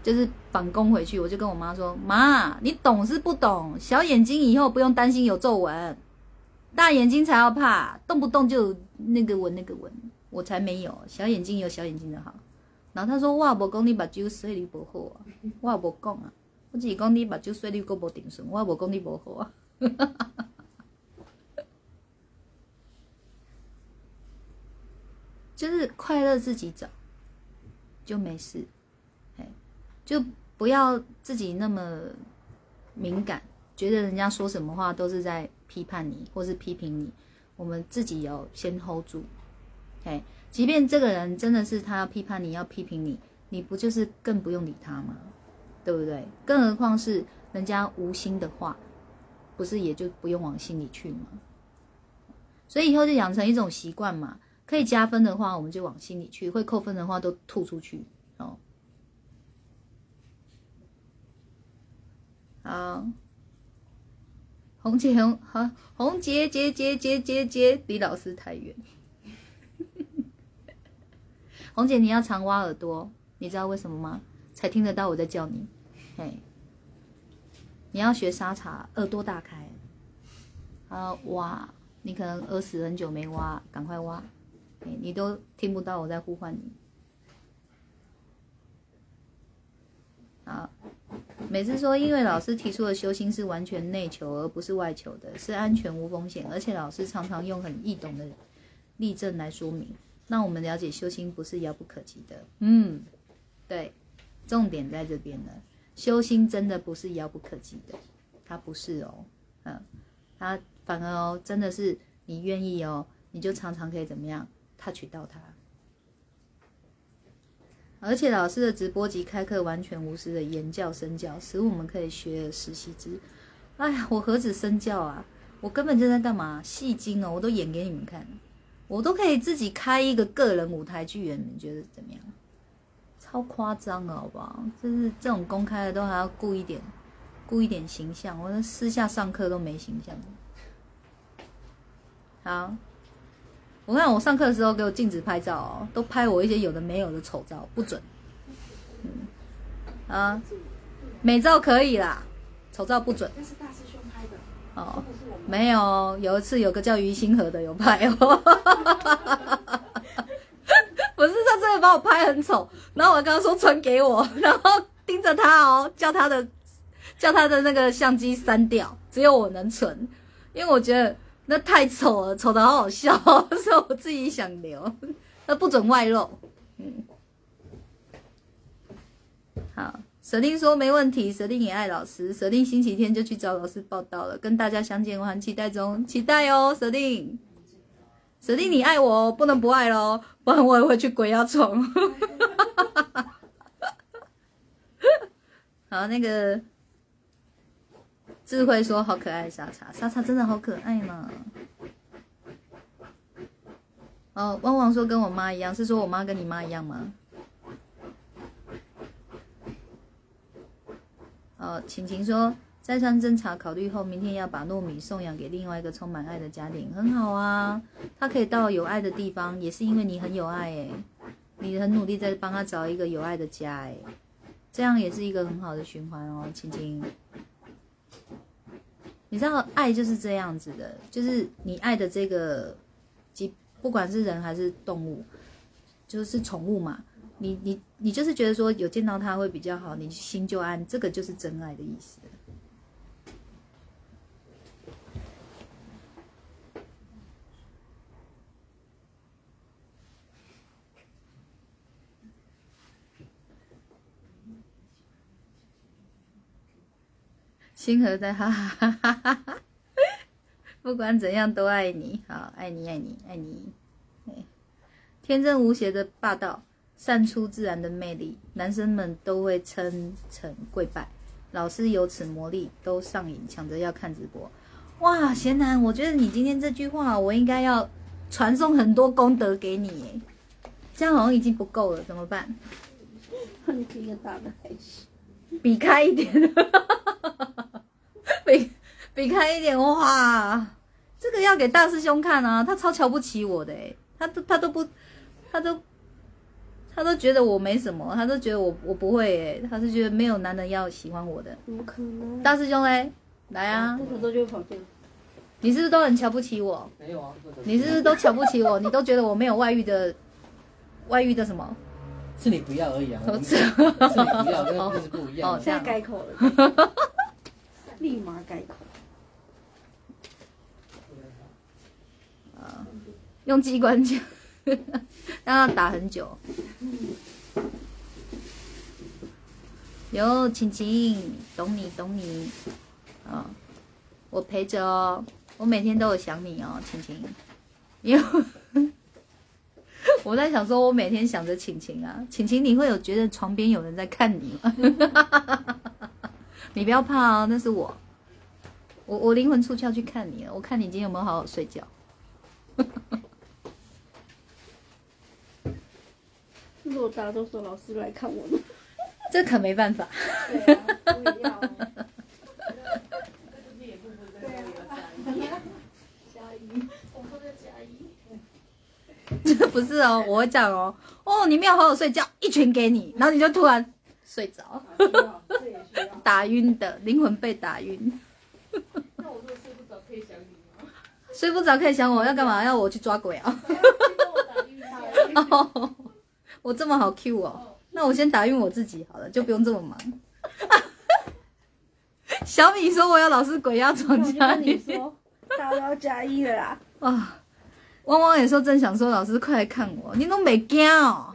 就是。返工回去，我就跟我妈说：“妈，你懂是不懂？小眼睛以后不用担心有皱纹，大眼睛才要怕，动不动就那个纹那个纹，我才没有。小眼睛有小眼睛的好。”然后他说：“我讲你把酒水你不好啊，我无讲啊，我只是讲你目酒水你阁无定顺，我无讲你不好啊。”就是快乐自己找，就没事，就。不要自己那么敏感，觉得人家说什么话都是在批判你或是批评你。我们自己要先 hold 住，，OK，即便这个人真的是他要批判你要批评你，你不就是更不用理他吗？对不对？更何况是人家无心的话，不是也就不用往心里去吗？所以以后就养成一种习惯嘛，可以加分的话我们就往心里去，会扣分的话都吐出去哦。好，红姐红好，红姐姐姐姐姐姐离老师太远。红姐，你要常挖耳朵，你知道为什么吗？才听得到我在叫你。嘿，你要学沙茶，耳朵大开。啊，挖，你可能耳屎很久没挖，赶快挖。你都听不到我在呼唤你。好。每次说，因为老师提出的修心是完全内求而不是外求的，是安全无风险，而且老师常常用很易懂的例证来说明，让我们了解修心不是遥不可及的。嗯，对，重点在这边呢，修心真的不是遥不可及的，它不是哦，嗯，它反而哦，真的是你愿意哦，你就常常可以怎么样 c h 到它。而且老师的直播及开课完全无私的言教身教，使我们可以学而时习之。哎呀，我何止身教啊，我根本就在干嘛？戏精哦，我都演给你们看，我都可以自己开一个个人舞台剧演，你们觉得怎么样？超夸张了，好不好？就是这种公开的都还要顾一点，顾一点形象，我私下上课都没形象。好。我看我上课的时候给我禁止拍照哦，都拍我一些有的没有的丑照，不准。嗯，啊，美照可以啦，丑照不准。那是大师兄拍的哦，没有，有一次有个叫于星河的有拍哦，不是他真的把我拍很丑，然后我跟他说传给我，然后盯着他哦，叫他的叫他的那个相机删掉，只有我能存，因为我觉得那太丑了，丑的好好笑，所以我自己想留，那不准外露。嗯，好，舍定说没问题，舍定也爱老师，舍定星期天就去找老师报道了，跟大家相见欢，期待中，期待哦，舍定，舍定你爱我，不能不爱喽，不然我也会去鬼压床。好，那个智慧说好可爱，莎莎，莎莎真的好可爱嘛。哦，汪汪说跟我妈一样，是说我妈跟你妈一样吗？哦，晴晴说再三侦查考虑后，明天要把糯米送养给另外一个充满爱的家庭，很好啊。他可以到有爱的地方，也是因为你很有爱哎，你很努力在帮他找一个有爱的家哎，这样也是一个很好的循环哦，晴晴。你知道爱就是这样子的，就是你爱的这个。即不管是人还是动物，就是宠物嘛，你你你就是觉得说有见到它会比较好，你心就安，这个就是真爱的意思。星河在哈哈哈哈哈。不管怎样都爱你，好爱你爱你爱你，天真无邪的霸道，散出自然的魅力，男生们都会称臣跪拜。老师有此魔力，都上瘾，抢着要看直播。哇，贤男，我觉得你今天这句话，我应该要传送很多功德给你，这样好像已经不够了，怎么办？你比一个大的还是？比开一点，比。比开一点哇！这个要给大师兄看啊，他超瞧不起我的哎，他都他都不，他都他都觉得我没什么，他都觉得我我不会哎，他是觉得没有男人要喜欢我的。怎么可能？大师兄哎，来啊！不可就跑掉。你是不是都很瞧不起我？没有啊。你是不是都瞧不起我？你都觉得我没有外遇的，外遇的什么？是你不要而已啊。是你不要，跟不是不一样。哦现在改口了，立马改口。用机关枪，让他打很久。有晴晴，懂你懂你，啊，我陪着哦，我每天都有想你哦，晴晴。因为我在想说，我每天想着晴晴啊，晴晴，你会有觉得床边有人在看你吗？你不要怕啊，那是我，我我灵魂出窍去看你了，我看你今天有没有好好睡觉。如果大家都说老师来看我呢？这可没办法。这不是哦，我会这样哦。哦，你没有好好睡觉，一拳给你，然后你就突然睡着。打晕的灵魂被打晕。那我如果睡不着可以想你吗？睡不着可以想我，要干嘛？要我去抓鬼啊？哦。我这么好 Q 哦，那我先打晕我自己好了，就不用这么忙。小米说我要老师鬼压床加你说，他要加一了啦。啊，汪汪也说正想说老师快来看我，你都没惊哦。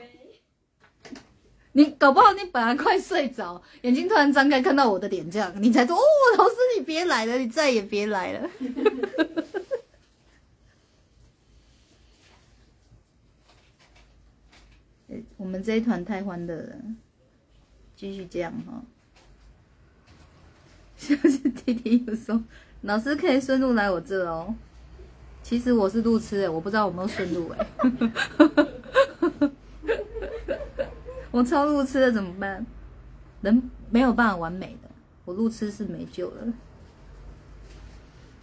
你搞不好你本来快睡着，眼睛突然张开看到我的脸这样，你才说哦，老师你别来了，你再也别来了。我们这一团太欢乐了，继续这样哈。像是弟弟有说，老师可以顺路来我这哦。其实我是路痴哎，我不知道有没有顺路哎。我超路痴的怎么办？人没有办法完美的，我路痴是没救了。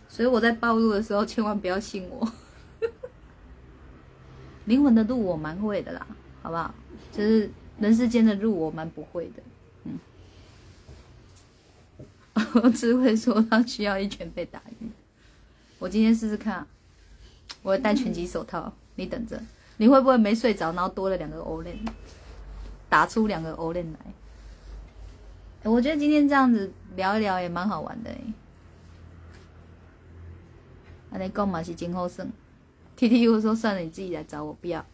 所以我在暴露的时候，千万不要信我。灵魂的路我蛮会的啦，好不好？就是人世间的路，我蛮不会的。嗯，我只会说他需要一拳被打晕。我今天试试看，我戴拳击手套，你等着，你会不会没睡着，然后多了两个欧链，打出两个欧链来？我觉得今天这样子聊一聊也蛮好玩的哎。安尼讲嘛是真好耍。T T U 说算了，你自己来找我，不要，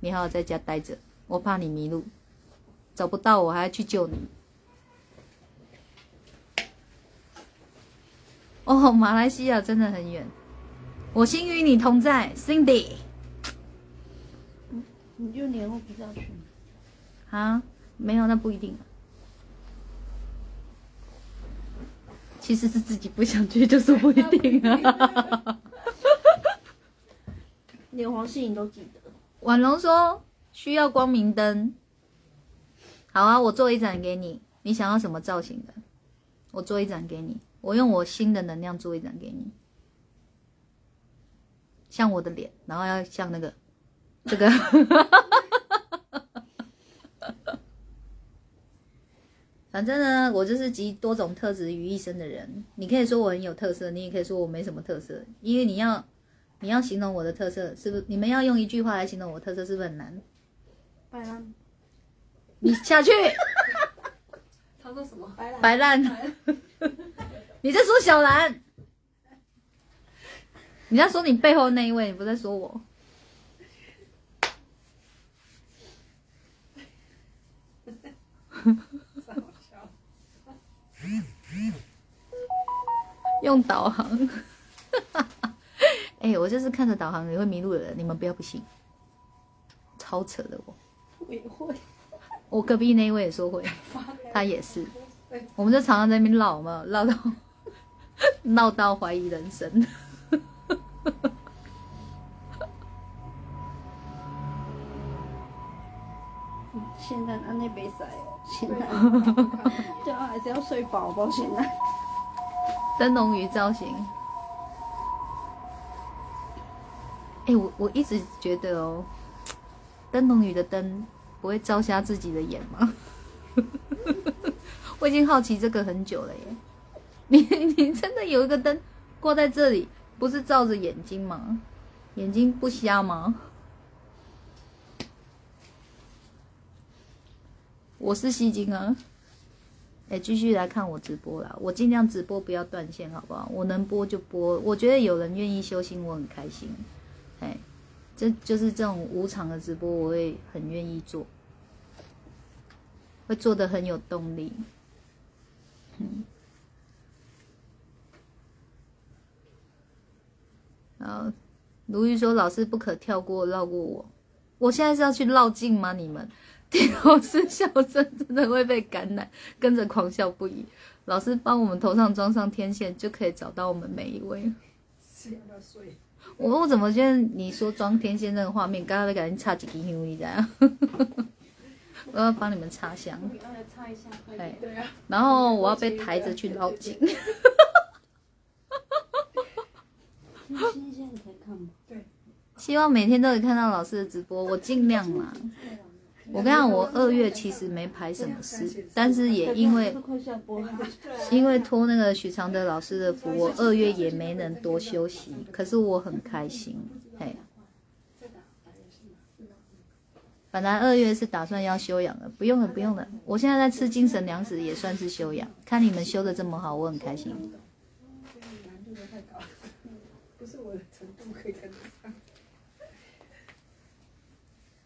你好好在家待着，我怕你迷路，找不到我还要去救你。哦，马来西亚真的很远，我心与你同在，Cindy。你就年后不是要去吗？啊，没有，那不一定。其实是自己不想去，就是不一定啊。连黄世颖都记得。婉容说需要光明灯。好啊，我做一盏给你。你想要什么造型的？我做一盏给你。我用我新的能量做一盏给你，像我的脸，然后要像那个这个。反正呢，我就是集多种特质于一身的人。你可以说我很有特色，你也可以说我没什么特色，因为你要。你要形容我的特色，是不是？你们要用一句话来形容我特色，是不是很难？白烂。你下去。他说什么？白烂。你在说小兰？你在说你背后那一位？你不在说我？用导航。哎，我就是看着导航也会迷路的人，你们不要不信，超扯的我。我也会。我隔壁那一位也说会，他也是。我们就常常在那边唠嘛，唠到 闹到怀疑人生。现在那边塞哦，现在 对啊，还是要睡饱饱现在。灯笼鱼造型。哎，我我一直觉得哦，灯笼鱼的灯不会照瞎自己的眼吗？我已经好奇这个很久了耶。你你真的有一个灯挂在这里，不是照着眼睛吗？眼睛不瞎吗？我是吸睛啊。哎，继续来看我直播啦，我尽量直播不要断线，好不好？我能播就播，我觉得有人愿意修心，我很开心。哎，这就是这种无偿的直播，我会很愿意做，会做的很有动力。嗯，后卢玉说：“老师不可跳过绕过我，我现在是要去绕境吗？你们听老师笑声真的会被感染，跟着狂笑不已。老师帮我们头上装上天线，就可以找到我们每一位。”我我怎么觉得你说装天线那个画面，刚刚在赶紧插几根香，你知道？我要帮你们插香。插一下。对。然后我要被抬着去捞金。新鲜可以看吗？对。希望每天都可以看到老师的直播，我尽量嘛。我跟你讲，我二月其实没排什么事，但是也因为 因为托那个许常德老师的福，我二月也没能多休息。可是我很开心，嘿。本来二月是打算要休养的，不用了，不用了。我现在在吃精神粮食，也算是休养。看你们休的这么好，我很开心。难度太高，不是我的程度可以跟得上。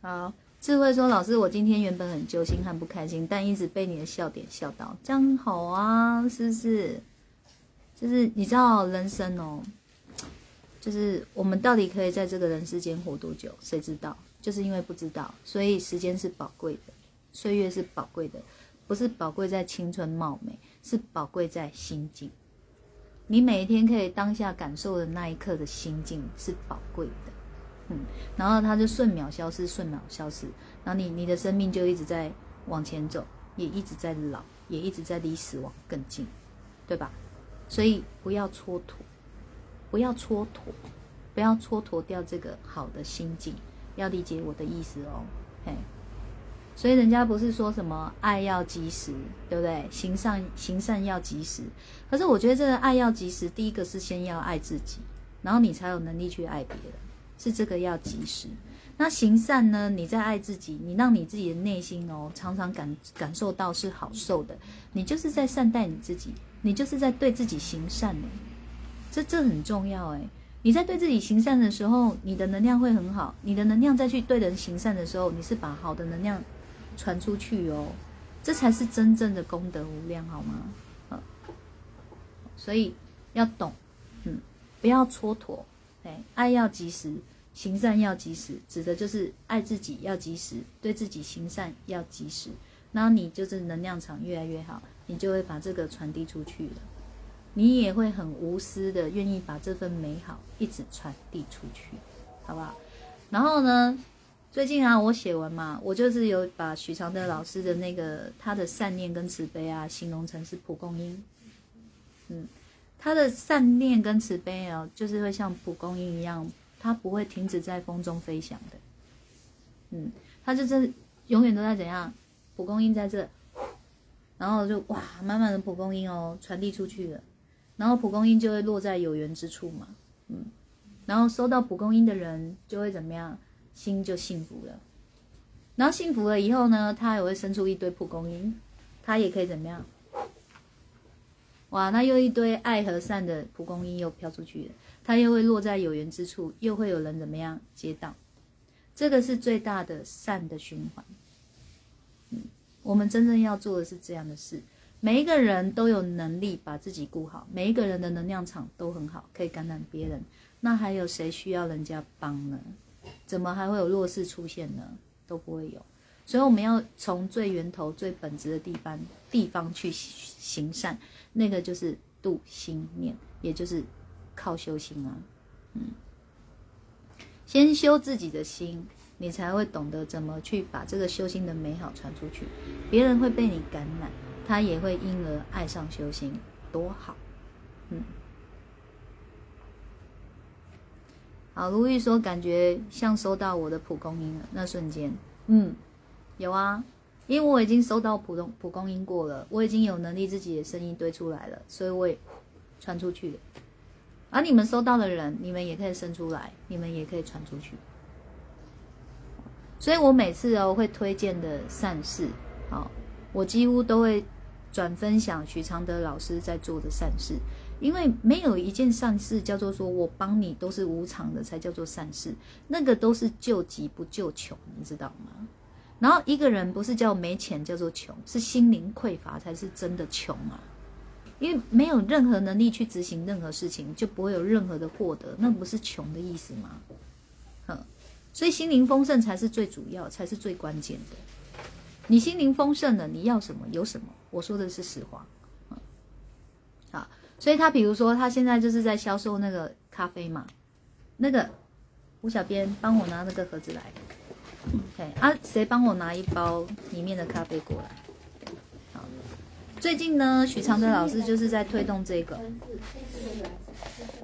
好。智慧说：“老师，我今天原本很揪心和不开心，但一直被你的笑点笑到，这样好啊，是不是？就是你知道人生哦，就是我们到底可以在这个人世间活多久？谁知道？就是因为不知道，所以时间是宝贵的，岁月是宝贵的，不是宝贵在青春貌美，是宝贵在心境。你每一天可以当下感受的那一刻的心境是宝贵的。”嗯，然后它就瞬秒消失，瞬秒消失，然后你你的生命就一直在往前走，也一直在老，也一直在离死亡更近，对吧？所以不要蹉跎，不要蹉跎，不要蹉跎掉这个好的心境，要理解我的意思哦，嘿。所以人家不是说什么爱要及时，对不对？行善行善要及时，可是我觉得这个爱要及时，第一个是先要爱自己，然后你才有能力去爱别人。是这个要及时，那行善呢？你在爱自己，你让你自己的内心哦，常常感感受到是好受的，你就是在善待你自己，你就是在对自己行善呢。这这很重要哎！你在对自己行善的时候，你的能量会很好，你的能量再去对人行善的时候，你是把好的能量传出去哦，这才是真正的功德无量，好吗？嗯，所以要懂，嗯，不要蹉跎，爱要及时。行善要及时，指的就是爱自己要及时，对自己行善要及时，然后你就是能量场越来越好，你就会把这个传递出去了，你也会很无私的愿意把这份美好一直传递出去，好不好？然后呢，最近啊，我写完嘛，我就是有把许常德老师的那个他的善念跟慈悲啊，形容成是蒲公英，嗯，他的善念跟慈悲哦，就是会像蒲公英一样。它不会停止在风中飞翔的，嗯，它就是永远都在怎样？蒲公英在这，然后就哇，满满的蒲公英哦，传递出去了，然后蒲公英就会落在有缘之处嘛，嗯，然后收到蒲公英的人就会怎么样？心就幸福了，然后幸福了以后呢，它也会生出一堆蒲公英，它也可以怎么样？哇，那又一堆爱和善的蒲公英又飘出去了。它又会落在有缘之处，又会有人怎么样接到？这个是最大的善的循环。嗯，我们真正要做的是这样的事。每一个人都有能力把自己顾好，每一个人的能量场都很好，可以感染别人。那还有谁需要人家帮呢？怎么还会有弱势出现呢？都不会有。所以我们要从最源头、最本质的地方地方去行善，那个就是度心念，也就是。靠修行啊，嗯，先修自己的心，你才会懂得怎么去把这个修心的美好传出去，别人会被你感染，他也会因而爱上修心，多好，嗯。好，如玉说感觉像收到我的蒲公英了，那瞬间，嗯，有啊，因为我已经收到蒲公蒲公英过了，我已经有能力自己的声音堆出来了，所以我也传出去了。而你们收到的人，你们也可以生出来，你们也可以传出去。所以我每次哦会推荐的善事，好，我几乎都会转分享许常德老师在做的善事，因为没有一件善事叫做说我帮你都是无偿的才叫做善事，那个都是救急不救穷，你知道吗？然后一个人不是叫没钱叫做穷，是心灵匮乏才是真的穷啊。因为没有任何能力去执行任何事情，就不会有任何的获得，那不是穷的意思吗？哼，所以心灵丰盛才是最主要，才是最关键的。你心灵丰盛了，你要什么有什么。我说的是实话。好，所以他比如说他现在就是在销售那个咖啡嘛，那个吴小编帮我拿那个盒子来，OK 啊，谁帮我拿一包里面的咖啡过来？最近呢，许常德老师就是在推动这个，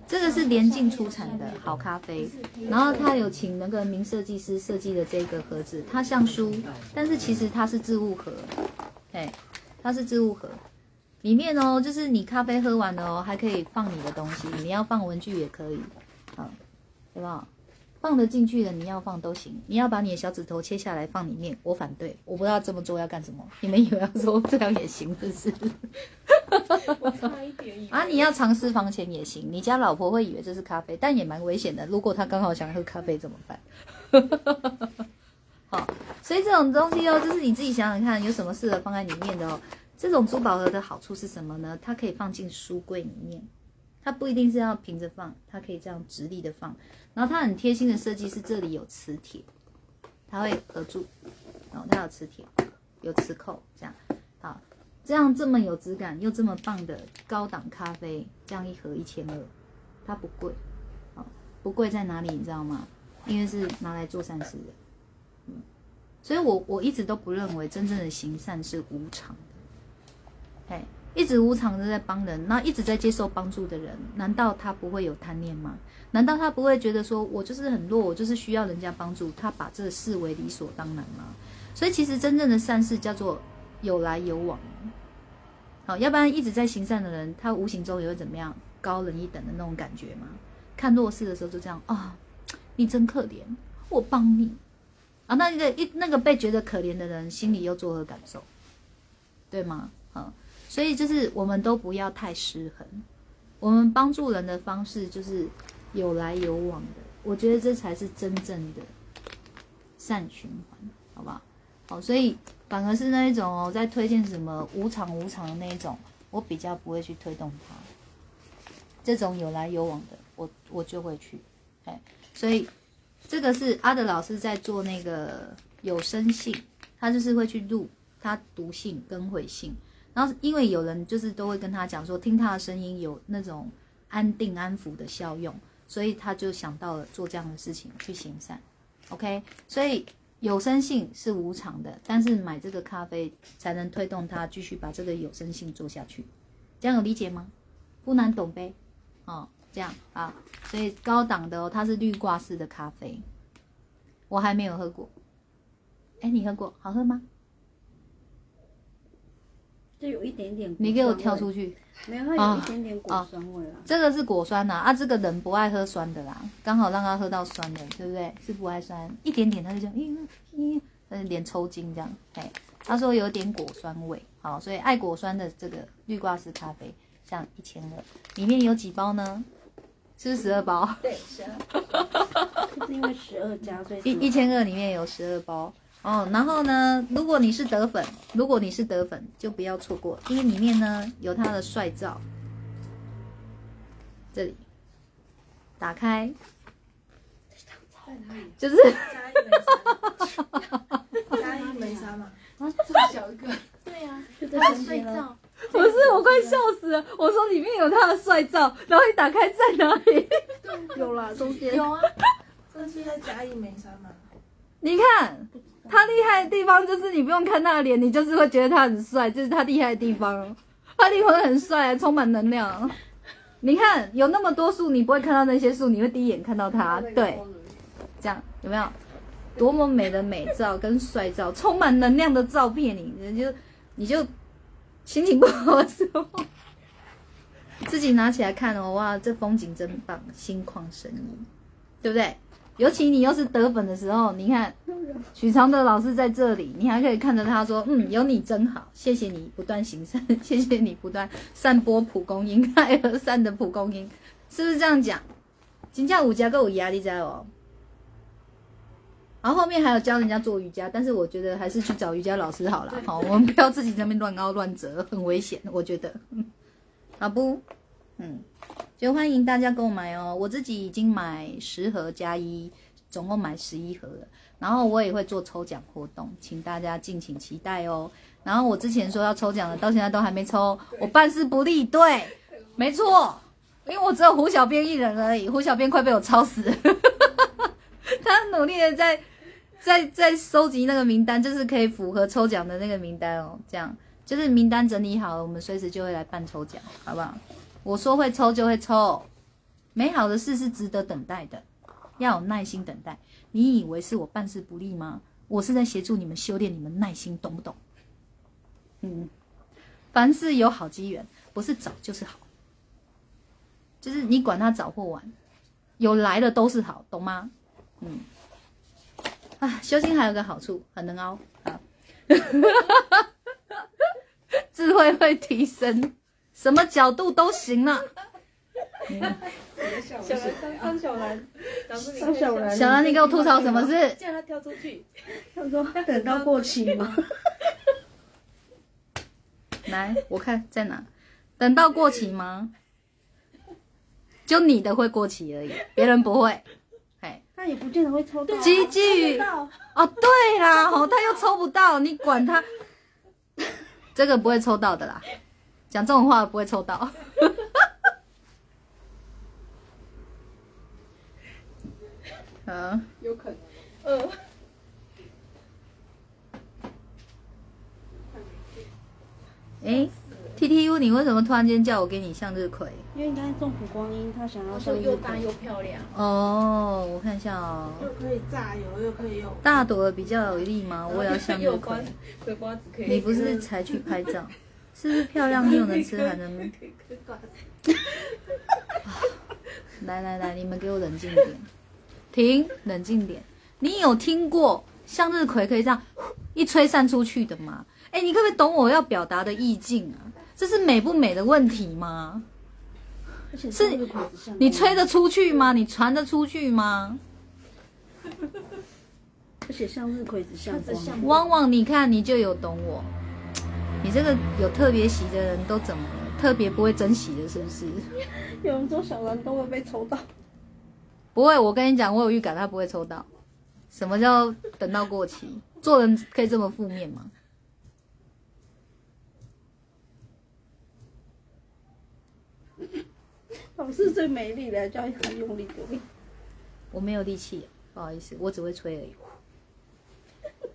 这个是联境出产的好咖啡，然后他有请那个名设计师设计的这个盒子，它像书，但是其实它是置物盒，哎，它是置物盒，里面哦，就是你咖啡喝完了哦，还可以放你的东西，你要放文具也可以，好，好不好？放得进去的你要放都行，你要把你的小指头切下来放里面，我反对，我不知道这么做要干什么。你们以为要说这样也行，是不是？我差一点啊！你要藏私房钱也行，你家老婆会以为这是咖啡，但也蛮危险的。如果她刚好想喝咖啡怎么办？好，所以这种东西哦，就是你自己想想看，有什么适合放在里面的哦。这种珠宝盒的好处是什么呢？它可以放进书柜里面。它不一定是要平着放，它可以这样直立的放。然后它很贴心的设计是这里有磁铁，它会合住。然后它有磁铁，有磁扣，这样好，这样这么有质感又这么棒的高档咖啡，这样一盒一千二，它不贵。好，不贵在哪里你知道吗？因为是拿来做善事的。嗯，所以我我一直都不认为真正的行善是无偿的。嘿。一直无偿的在帮人，那一直在接受帮助的人，难道他不会有贪念吗？难道他不会觉得说，我就是很弱，我就是需要人家帮助，他把这视为理所当然吗？所以其实真正的善事叫做有来有往，好，要不然一直在行善的人，他无形中也会怎么样，高人一等的那种感觉吗？看弱势的时候就这样啊，你真可怜，我帮你啊，那个一那个被觉得可怜的人心里又作何感受？对吗？啊，所以就是我们都不要太失衡，我们帮助人的方式就是有来有往的，我觉得这才是真正的善循环，好不好？好，所以反而是那一种哦，在推荐什么无偿无偿的那一种，我比较不会去推动它。这种有来有往的，我我就会去，哎，所以这个是阿德老师在做那个有声性，他就是会去录他读信跟回信，然后因为有人就是都会跟他讲说，听他的声音有那种安定安抚的效用，所以他就想到了做这样的事情去行善，OK，所以有生性是无常的，但是买这个咖啡才能推动他继续把这个有生性做下去，这样有理解吗？不难懂呗。哦，这样啊，所以高档的哦，它是绿挂式的咖啡，我还没有喝过。哎，你喝过，好喝吗？就有一点点。你给我跳出去。没有，它有一点点果酸味啊。这个是果酸呐，啊，这个人不爱喝酸的啦，刚好让他喝到酸的，对不对？是不爱酸，一点点他就这样，咦咦，呃，脸抽筋这样。哎，他说有点果酸味，好，所以爱果酸的这个绿挂式咖啡。像一千二，里面有几包呢？是十二包。对，十二。是因为十二加，所以一一千二里面有十二包哦。然后呢，如果你是德粉，如果你是德粉，就不要错过，因为里面呢有他的帅照。这里，打开。就是。加一枚沙嘛。啊，这么小一个。对呀，他的帅照。不是，我快笑死了！我说里面有他的帅照，然后一打开在哪里？有啦，中间有啊。这是在嘉义美山吗？你看他厉害的地方，就是你不用看他的脸，你就是会觉得他很帅，这是他厉害的地方。他灵魂很帅，充满能量。你看有那么多树，你不会看到那些树，你会第一眼看到他。对，这样有没有？多么美的美照跟帅照，充满能量的照片，你你就你就。心情不好的时候，自己拿起来看哦，哇，这风景真棒，心旷神怡，对不对？尤其你又是得粉的时候，你看许常德老师在这里，你还可以看着他说，嗯，有你真好，谢谢你不断行善，谢谢你不断散播蒲公英，爱和善的蒲公英，是不是这样讲？金教五加够有压力在哦。然后后面还有教人家做瑜伽，但是我觉得还是去找瑜伽老师好了。好，我们不要自己在那边乱凹乱折，很危险。我觉得，好不？嗯，就欢迎大家购买哦。我自己已经买十盒加一，总共买十一盒了。然后我也会做抽奖活动，请大家敬请期待哦。然后我之前说要抽奖的，到现在都还没抽，我办事不力。对，没错，因为我只有胡小编一人而已，胡小编快被我抄死了，他努力的在。在在收集那个名单，就是可以符合抽奖的那个名单哦。这样就是名单整理好了，我们随时就会来办抽奖，好不好？我说会抽就会抽，美好的事是值得等待的，要有耐心等待。你以为是我办事不力吗？我是在协助你们修炼你们耐心，懂不懂？嗯，凡事有好机缘，不是早就是好，就是你管它早或晚，有来的都是好，懂吗？嗯。啊，修心还有个好处，很能熬啊，智慧会提升，什么角度都行了。小兰张小兰，张小兰，小兰，你给我吐槽什么事？叫他跳出去。他说等到过期吗？来，我看在哪？等到过期吗？就你的会过期而已，别人不会。那也不见得会抽到。积聚哦，对啦，哦，他又抽不到，你管他，这个不会抽到的啦，讲这种话不会抽到。嗯，有可能，呃。哎。T T U，你为什么突然间叫我给你向日葵？因为你刚才种蒲公英，他想要说又大又漂亮。哦，我看一下哦。又可以榨油，又可以用。大朵的比较有力吗？我也要向日葵。瓜子可以。你不是才去拍照？是不是漂亮又能吃还能？来来来，你们给我冷静点，停，冷静点。你有听过向日葵可以这样一吹散出去的吗？哎，你可不可以懂我要表达的意境啊？这是美不美的问题吗？是，你吹得出去吗？你传得出去吗？而且向日葵只像光，汪汪，你看你就有懂我。你这个有特别喜的人都怎么了？特别不会珍惜的，是不是？有人做小蓝都会被抽到。不会，我跟你讲，我有预感他不会抽到。什么叫等到过期？做人可以这么负面吗？老师最美丽的，叫他用力丢。我没有力气，不好意思，我只会吹而已。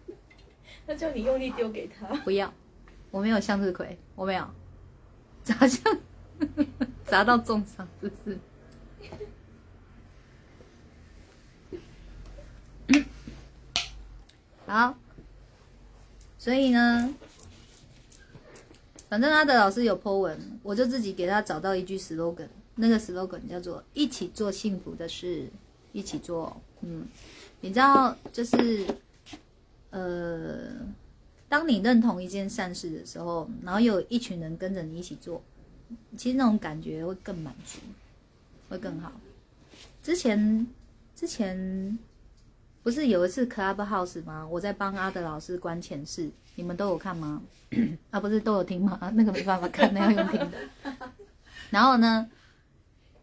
那叫你用力丢给他。不要，我没有向日葵，我没有。砸向，砸到重伤，是不是？好，所以呢，反正他的老师有 po 文，我就自己给他找到一句 slogan，那个 slogan 叫做“一起做幸福的事，一起做”。嗯，你知道，就是呃，当你认同一件善事的时候，然后有一群人跟着你一起做，其实那种感觉会更满足，会更好。之前，之前。不是有一次 Club House 吗？我在帮阿德老师关前世，你们都有看吗？啊，不是都有听吗？那个没办法看，那要用听的。然后呢，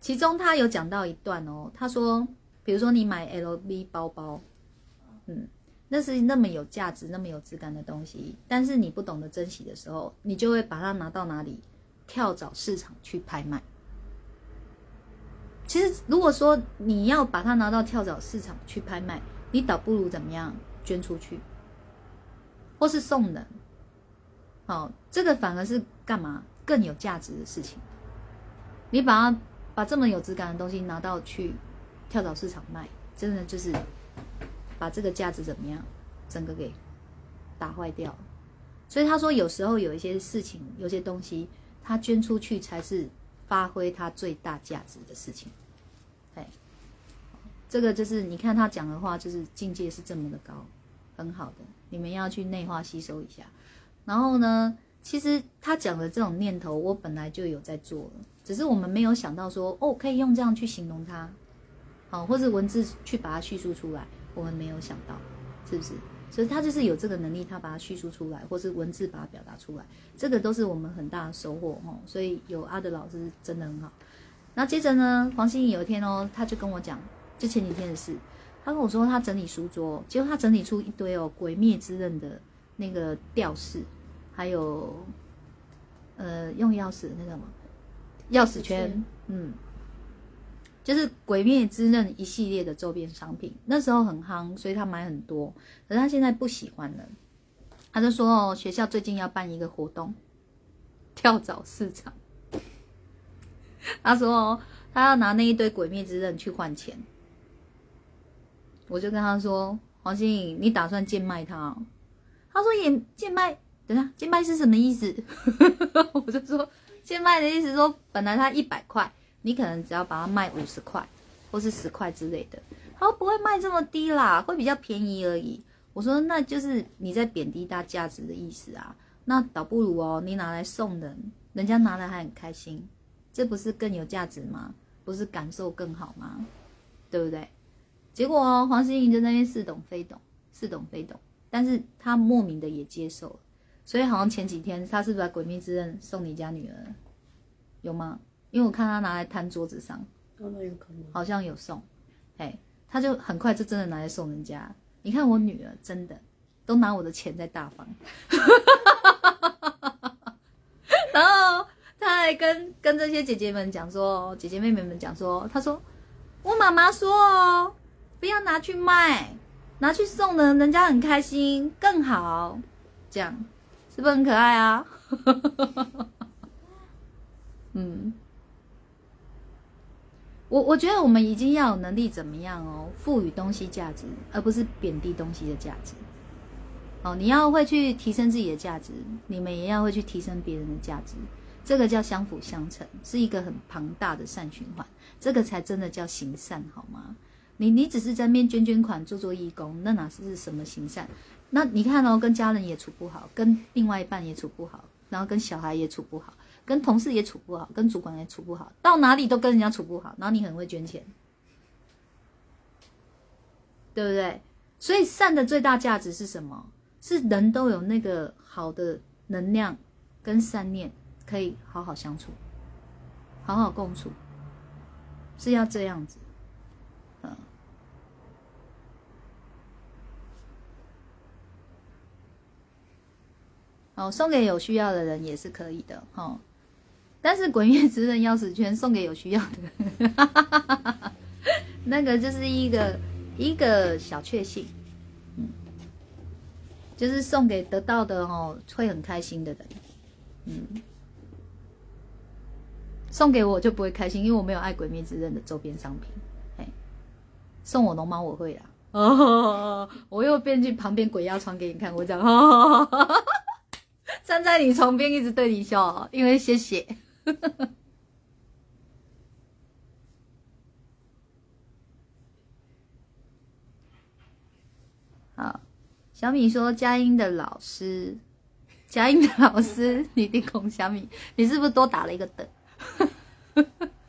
其中他有讲到一段哦，他说，比如说你买 LV 包包，嗯，那是那么有价值、那么有质感的东西，但是你不懂得珍惜的时候，你就会把它拿到哪里跳蚤市场去拍卖。其实如果说你要把它拿到跳蚤市场去拍卖，你倒不如怎么样捐出去，或是送人，好，这个反而是干嘛更有价值的事情。你把它把这么有质感的东西拿到去跳蚤市场卖，真的就是把这个价值怎么样整个给打坏掉。所以他说，有时候有一些事情，有些东西，他捐出去才是发挥它最大价值的事情。哎。这个就是你看他讲的话，就是境界是这么的高，很好的，你们要去内化吸收一下。然后呢，其实他讲的这种念头，我本来就有在做了，只是我们没有想到说，哦，可以用这样去形容它，好，或者文字去把它叙述出来，我们没有想到，是不是？所以他就是有这个能力，他把它叙述出来，或是文字把它表达出来，这个都是我们很大的收获哦。所以有阿德老师真的很好。那接着呢，黄心怡有一天哦，他就跟我讲。就前几天的事，他跟我说他整理书桌，结果他整理出一堆哦《鬼灭之刃》的那个吊饰，还有呃用钥匙那个什么钥匙圈，嗯，就是《鬼灭之刃》一系列的周边商品，那时候很夯，所以他买很多。可是他现在不喜欢了，他就说哦，学校最近要办一个活动，跳蚤市场。他说哦，他要拿那一堆《鬼灭之刃》去换钱。我就跟他说：“黄心颖，你打算贱卖它？”他说：“也贱卖。”等下，贱卖是什么意思？我就说：“贱卖的意思说，本来他一百块，你可能只要把它卖五十块，或是十块之类的。”他说：“不会卖这么低啦，会比较便宜而已。”我说：“那就是你在贬低它价值的意思啊。那倒不如哦，你拿来送人，人家拿来还很开心，这不是更有价值吗？不是感受更好吗？对不对？”结果哦，黄心颖在那边似懂非懂，似懂非懂，但是他莫名的也接受了，所以好像前几天他是不是把《鬼灭之刃》送你家女儿？有吗？因为我看他拿来摊桌子上，有可能，好像有送，哎，他就很快就真的拿来送人家。你看我女儿真的都拿我的钱在大方，然后他还跟跟这些姐姐们讲说，姐姐妹妹们讲说，他说我妈妈说哦。不要拿去卖，拿去送人，人家很开心，更好。这样是不是很可爱啊？嗯，我我觉得我们已经要有能力怎么样哦，赋予东西价值，而不是贬低东西的价值。哦，你要会去提升自己的价值，你们也要会去提升别人的价值，这个叫相辅相成，是一个很庞大的善循环，这个才真的叫行善，好吗？你你只是在面捐捐款、做做义工，那哪是什么行善？那你看哦，跟家人也处不好，跟另外一半也处不好，然后跟小孩也处不好，跟同事也处不好，跟主管也处不好，到哪里都跟人家处不好，然后你很会捐钱，对不对？所以善的最大价值是什么？是人都有那个好的能量跟善念，可以好好相处，好好共处，是要这样子。嗯，哦，送给有需要的人也是可以的，哈。但是鬼灭之刃钥匙圈送给有需要的，那个就是一个一个小确幸，嗯，就是送给得到的哦，会很开心的人，嗯，送给我就不会开心，因为我没有爱鬼灭之刃的周边商品。送我龙猫我会啊，哦，我又变去旁边鬼压床给你看，我讲，站在你床边一直对你笑，因为谢谢。好，小米说佳音的老师，佳音的老师，你的孔小米，你是不是多打了一个等？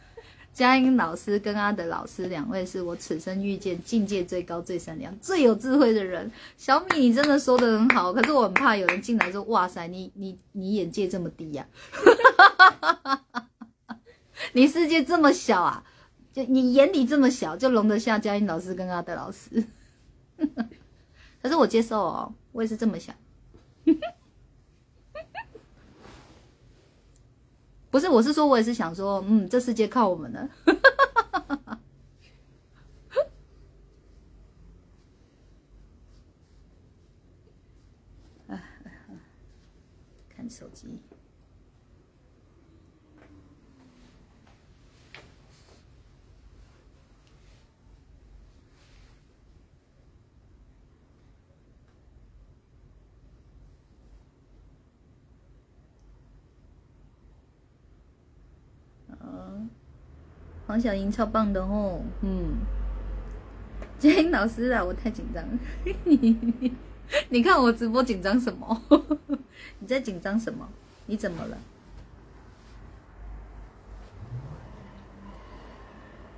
佳音老师跟阿德老师两位是我此生遇见境界最高、最善良、最有智慧的人。小米，你真的说的很好，可是我很怕有人进来说：“哇塞，你你你眼界这么低呀，你世界这么小啊，就你眼里这么小，就容得下佳音老师跟阿德老师。”可是我接受哦，我也是这么想。不是，我是说，我也是想说，嗯，这世界靠我们了。看手机。黄小英超棒的哦，嗯，佳音老师啊，我太紧张，你 你看我直播紧张什么？你在紧张什么？你怎么了？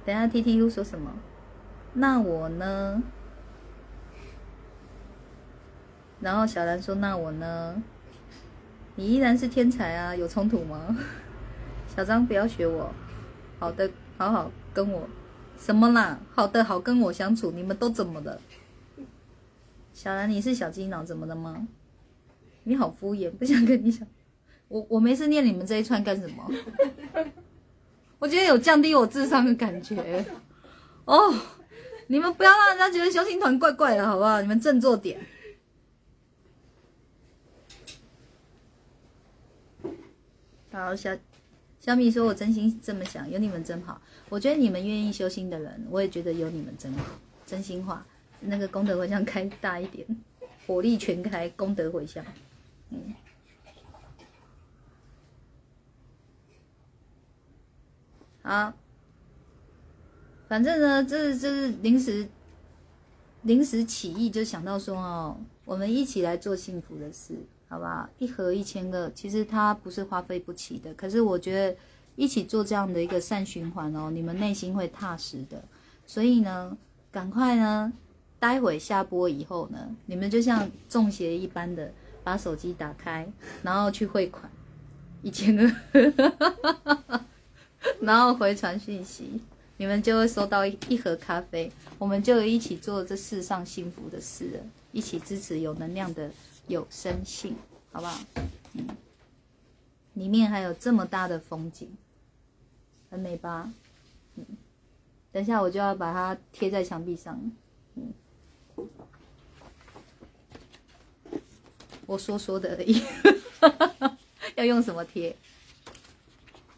等下 T T 又说什么？那我呢？然后小兰说：“那我呢？你依然是天才啊，有冲突吗？” 小张不要学我，好的。好好跟我，什么啦？好的，好跟我相处。你们都怎么了？小兰，你是小鸡脑怎么了吗？你好敷衍，不想跟你讲。我我没事念你们这一串干什么？我觉得有降低我智商的感觉。哦，你们不要让人家觉得修行团怪怪的，好不好？你们振作点。好，小。小米说：“我真心这么想，有你们真好。我觉得你们愿意修心的人，我也觉得有你们真好。真心话，那个功德回向开大一点，火力全开，功德回向。嗯，好。反正呢，这是这是临时临时起意，就想到说哦，我们一起来做幸福的事。”好吧，一盒一千个，其实它不是花费不起的。可是我觉得一起做这样的一个善循环哦，你们内心会踏实的。所以呢，赶快呢，待会下播以后呢，你们就像中邪一般的把手机打开，然后去汇款一千个，然后回传讯息，你们就会收到一一盒咖啡。我们就一起做这世上幸福的事了，一起支持有能量的。有生性，好不好？嗯，里面还有这么大的风景，很美吧？嗯，等下我就要把它贴在墙壁上。嗯，我说说的而已。要用什么贴？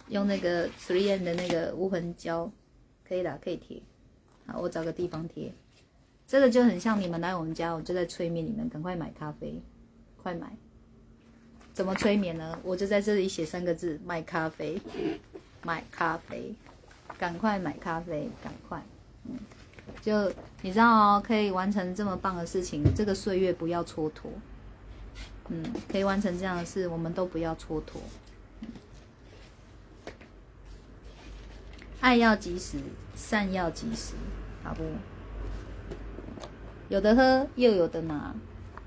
用那个 Three N 的那个无痕胶，可以的，可以贴。好，我找个地方贴。这个就很像你们来我们家，我就在催眠你们，赶快买咖啡。快买！怎么催眠呢？我就在这里写三个字：买咖啡，买咖啡，赶快买咖啡，赶快！嗯，就你知道哦，可以完成这么棒的事情，这个岁月不要蹉跎。嗯，可以完成这样的事，我们都不要蹉跎。爱要及时，善要及时，好不？有的喝，又有的拿。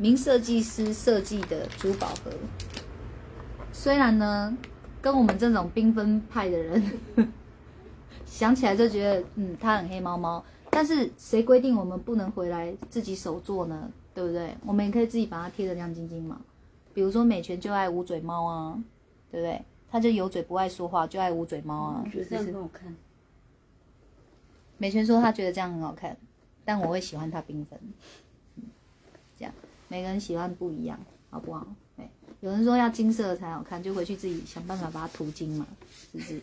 名设计师设计的珠宝盒，虽然呢，跟我们这种缤纷派的人想起来就觉得，嗯，它很黑猫猫。但是谁规定我们不能回来自己手做呢？对不对？我们也可以自己把它贴的亮晶晶嘛。比如说美泉就爱捂嘴猫啊，对不对？他就有嘴不爱说话，就爱捂嘴猫啊。觉得这样很好看。美泉说他觉得这样很好看，但我会喜欢它缤纷。每个人喜欢不一样，好不好？对，有人说要金色才好看，就回去自己想办法把它涂金嘛，是不是？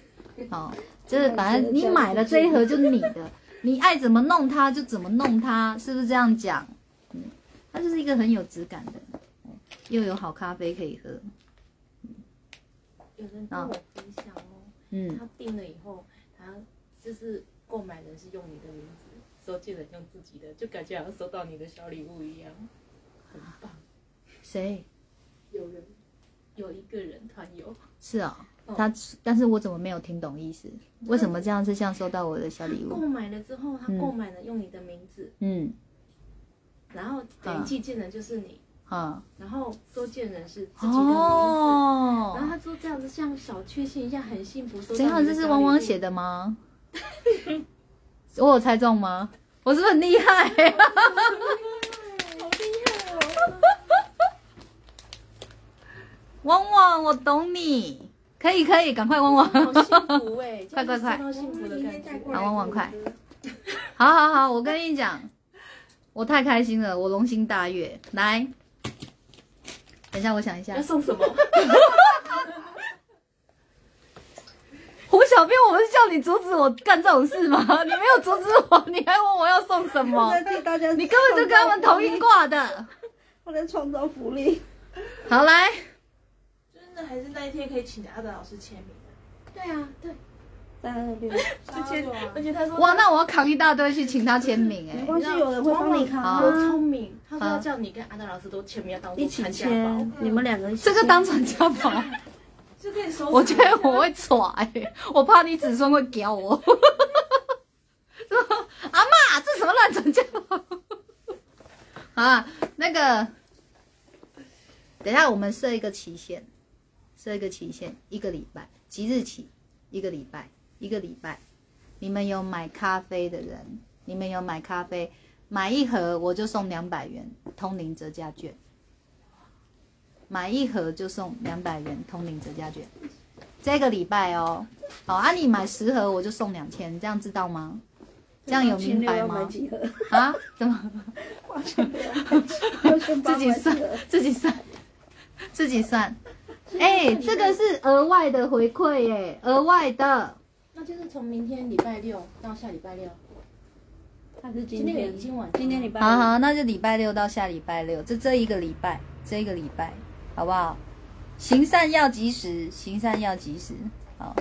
好，就是反正你买了这一盒就是你的，你爱怎么弄它就怎么弄它，是不是这样讲？嗯，它就是一个很有质感的。又有好咖啡可以喝。有人跟我分享哦，嗯，他订了以后，他就是购买人是用你的名字，收件人用自己的，就感觉好像收到你的小礼物一样，很棒。谁？有人，有一个人团友。是啊，他，但是我怎么没有听懂意思？为什么这样是像收到我的小礼物？购买了之后，他购买了用你的名字，嗯，然后等于寄件人就是你。啊，然后收件人是自己的名字，然后他说这样子像小确幸一样，很幸福。这样这是汪汪写的吗？我有猜中吗？我是不是很厉害？好厉害哦！汪汪，我懂你，可以可以，赶快汪汪，好幸福 哎！快快快，幸福的感觉，好汪汪快，好好好，我跟你讲，我太开心了，我龙心大悦，来。等一下，我想一下要送什么。胡小编，我不是叫你阻止我干这种事吗？你没有阻止我，你还问我要送什么？你根本就跟他们同一挂的。我在创造福利。好来，就是那还是那一天可以请阿德老师签名的。对啊，对。三二六，而且而且他说哇，那我要扛一大堆去请他签名哎，没关系，有人会帮你扛。多聪明，他说要叫你跟安德老师都签名，要当一起签，你们两个这个当传家宝，就可以收。我觉得我会耍哎，我怕你子孙会屌我。阿妈，这什么乱传家宝？啊，那个，等一下我们设一个期限，设一个期限，一个礼拜，即日起一个礼拜。一个礼拜，你们有买咖啡的人，你们有买咖啡，买一盒我就送两百元通灵折价券。买一盒就送两百元通灵折价券，这个礼拜哦。好，啊，你买十盒我就送两千，这样知道吗？这样有明白吗？啊？怎么？自己算，自己算，自己算。哎，这个是额外的回馈耶，额外的。那就是从明天礼拜六到下礼拜六，还是今天？今晚？今天礼拜？好好，那就礼拜六到下礼拜六，这这一个礼拜，这一个礼拜，好不好？行善要及时，行善要及时。好，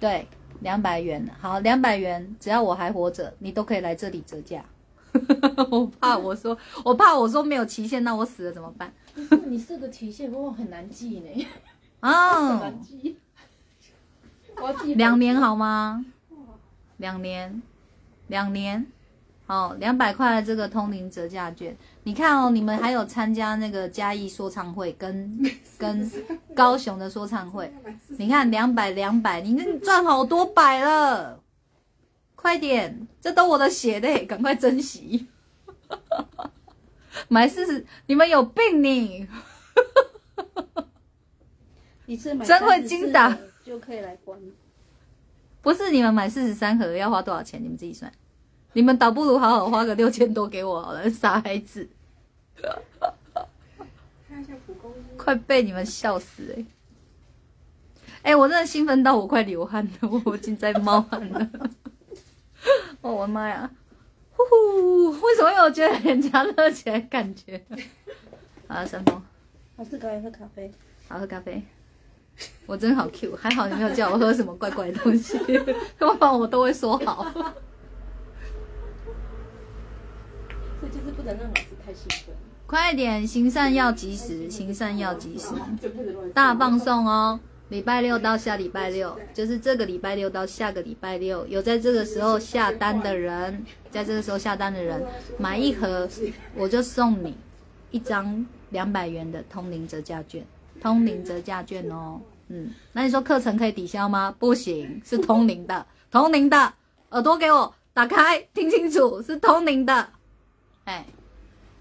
对，两百元，好，两百元，只要我还活着，你都可以来这里折价。我怕我说，我怕我说没有期限，那我死了怎么办？你设个期限，不过很难记呢。啊，很难记。两年好吗？两年，两年，好，两百块的这个通灵折价券，你看哦，你们还有参加那个嘉义说唱会跟 跟高雄的说唱会，你看两百两百，你那赚好多百了，快点，这都我的血的，赶快珍惜，买四十，你们有病你，一次买真会精打。就可以来关，不是你们买四十三盒要花多少钱？你们自己算。你们倒不如好好花个六千多给我好了，傻孩子。快被你们笑死哎！哎，我真的兴奋到我快流汗了，我已经在冒汗了。哦，我的妈呀！呼呼，为什么有觉得人家热起来感觉？啊，三峰，好喝咖啡，喝咖啡，好喝咖啡。我真好 Q，还好你没有叫我喝什么怪怪的东西，要不然我都会说好。就是不能让老师太兴奋。快点，行善要及时，行善要及时，大放送哦！礼拜六到下礼拜六，就是这个礼拜六到下个礼拜六，有在这个时候下单的人，在这个时候下单的人，买一盒我就送你一张两百元的通灵折价券，通灵折价券哦。嗯，那你说课程可以抵消吗？不行，是通灵的，通灵的，耳朵给我打开，听清楚，是通灵的，哎。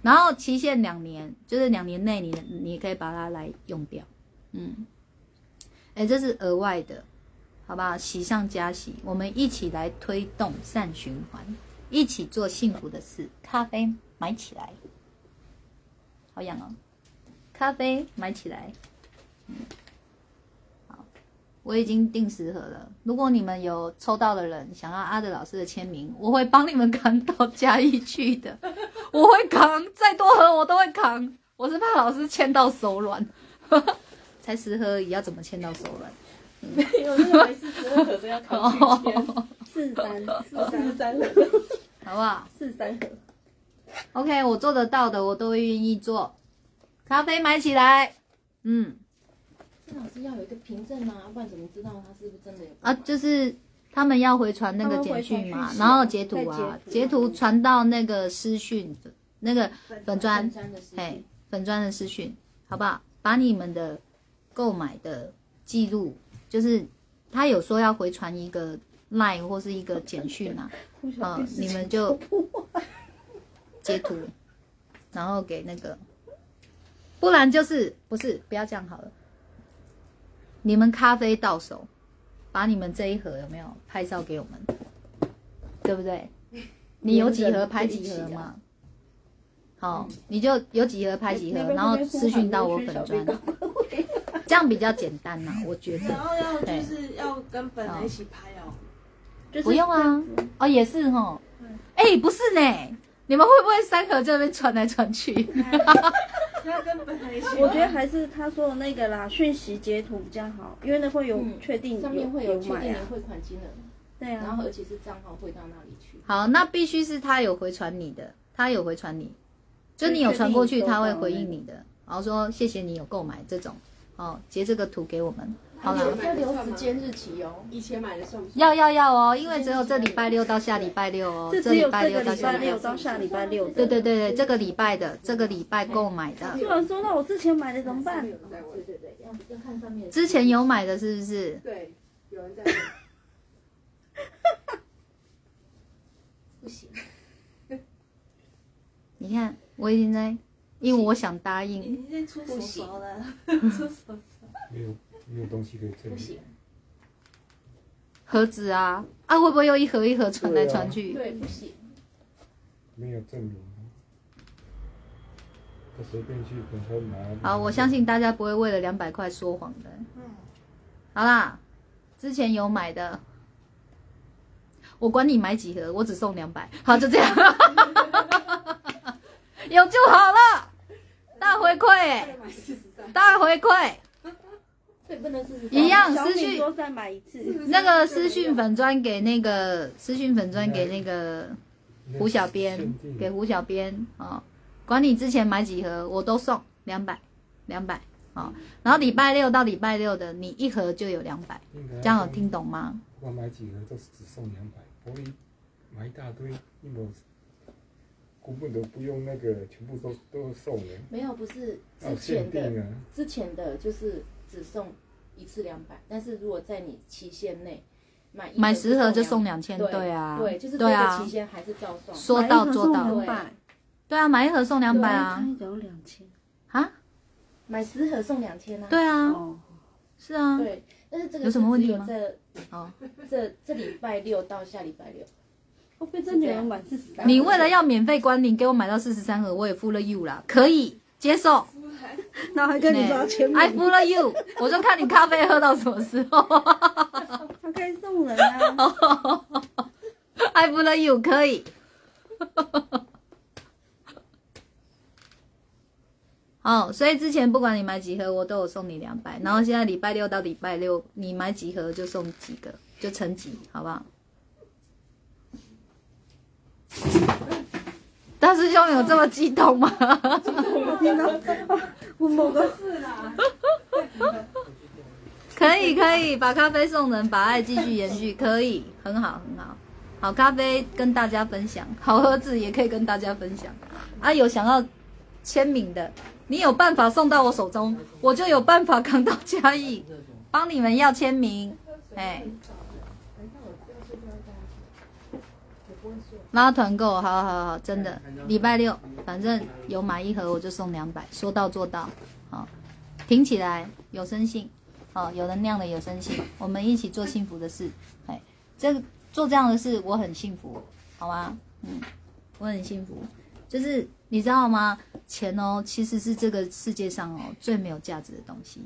然后期限两年，就是两年内你你可以把它来用掉，嗯，哎，这是额外的，好吧？喜上加喜，我们一起来推动善循环，一起做幸福的事。咖啡买起来，好痒哦！咖啡买起来，嗯。好我已经订十盒了。如果你们有抽到的人想要阿德老师的签名，我会帮你们扛到嘉义去的。我会扛，再多盒我都会扛。我是怕老师签到手软，才十盒也要怎么签到手软？没有，每次十二盒都要扛四三四三盒，好不好？四三盒。OK，我做得到的，我都会愿意做。咖啡买起来，嗯。老师要有一个凭证啊，不然怎么知道他是不是真的有？啊，就是他们要回传那个简讯嘛，然后截图啊，截图传到那个私讯那个粉砖，哎，粉砖的私讯，好不好？把你们的购买的记录，就是他有说要回传一个 line 或是一个简讯 嘛，嗯，你们就截图，然后给那个，不然就是不是不要这样好了。你们咖啡到手，把你们这一盒有没有拍照给我们？对不对？你有几盒拍几盒嘛？好，你就有几盒拍几盒，然后私讯到我粉砖，这样比较简单呐，我觉得。然后要就是要跟本人一起拍哦，不用啊，哦也是哈，哎不是呢，你们会不会三盒这边传来传去？我觉得还是他说的那个啦，讯息截图比较好，因为那会有确定上面会有确定的汇款金额，对啊，然后而且是账号汇到那里去。好，那必须是他有回传你的，他有回传你，就你有传过去，他会回应你的，然后说谢谢你有购买这种，哦，截这个图给我们。好了，要留时间日期哦。以前买的算不算？要要要哦，因为只有这礼拜六到下礼拜六哦。这礼拜六到下礼拜六。对对对对，这个礼拜的，这个礼拜购买的。突然说，那我之前买的怎么办？对对对，要要看上面。之前有买的是不是？对，有人在。不行。你看，我已经在，因为我想答应。已经出手了，出手。没有。没有东西可以证明。盒子啊啊，会不会又一盒一盒传来传去？对，不行。没有证明。他随便去跟他拿。好，我相信大家不会为了两百块说谎的。嗯。好啦，之前有买的，我管你买几盒，我只送两百。好，就这样。有就好了。大回馈，大回馈。一样私讯，那个私讯粉砖给那个私讯粉砖给那个胡小编，给胡小编啊，管你之前买几盒，我都送两百，两百啊。然后礼拜六到礼拜六的，你一盒就有两百，这样有听懂吗？我买几盒都是只送两百，买一大堆，一模根本都不用那个，全部都都送的。没有，不是之前的，之前的就是只送。一次两百，但是如果在你期限内买买十盒就送两千，对啊，对，就是这个期限还是照送，说到做到，对啊，买一盒送两百啊，有两千。啊，买十盒送两千啊，对啊，是啊，对，但是这个有什么问题吗？这哦，这这礼拜六到下礼拜六，我被这女人买四十三，你为了要免费关领，给我买到四十三盒，我也付了 you 啦，可以接受。那还跟你刷钱？I follow you，我就看你咖啡喝到什么时候。他可以送人啊。I follow you，可以。好，所以之前不管你买几盒，我都有送你两百。然后现在礼拜六到礼拜六，你买几盒就送几个，就乘几，好不好？哒大师兄有这么激动吗？我听到，我某个事啦。可以可以，把咖啡送人，把爱继续延续，可以，很好很好。好咖啡跟大家分享，好盒子也可以跟大家分享。啊，有想要签名的，你有办法送到我手中，我就有办法扛到嘉义，帮你们要签名。哎，拉团购，好好好，真的，礼拜六反正有买一盒我就送两百，说到做到。好，挺起来，有生性，好，有能量的有生性，我们一起做幸福的事。哎，这个。做这样的事，我很幸福，好吗？嗯，我很幸福。就是你知道吗？钱哦，其实是这个世界上哦最没有价值的东西。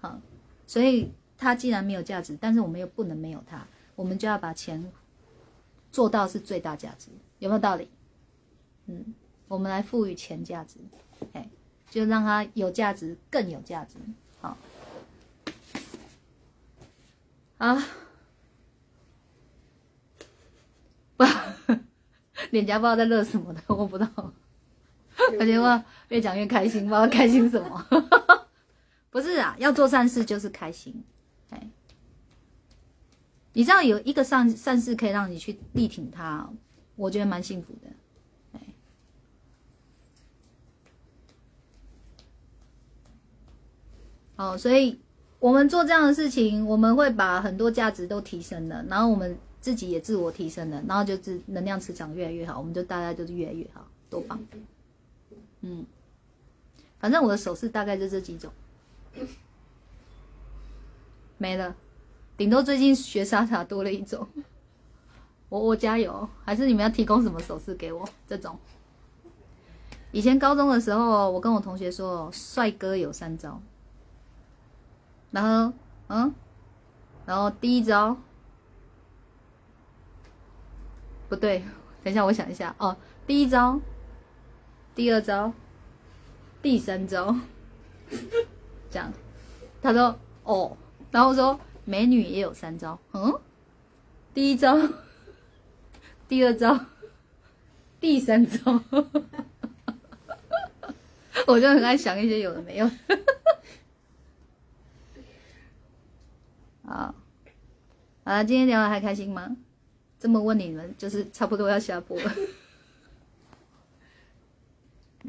好，所以它既然没有价值，但是我们又不能没有它，我们就要把钱做到是最大价值，有没有道理？嗯，我们来赋予钱价值，哎，就让它有价值，更有价值。好，啊。不，脸颊不知道在乐什么的，我不知道。而且我越讲越开心，不知道开心什么。不是啊，要做善事就是开心。你知道有一个善善事可以让你去力挺他，我觉得蛮幸福的。哎，哦，所以我们做这样的事情，我们会把很多价值都提升了，然后我们。自己也自我提升了，然后就是能量磁场越来越好，我们就大家就是越来越好，多棒！嗯，反正我的手势大概就这几种，没了，顶多最近学莎莎多了一种。我我加油，还是你们要提供什么手势给我？这种，以前高中的时候，我跟我同学说，帅哥有三招，然后嗯，然后第一招。不对，等一下，我想一下哦。第一招，第二招，第三招，这样。他说哦，然后说美女也有三招，嗯，第一招，第二招，第三招。我就很爱想一些有的没有。好，好了，今天聊的还开心吗？这么问你们，就是差不多要下播了。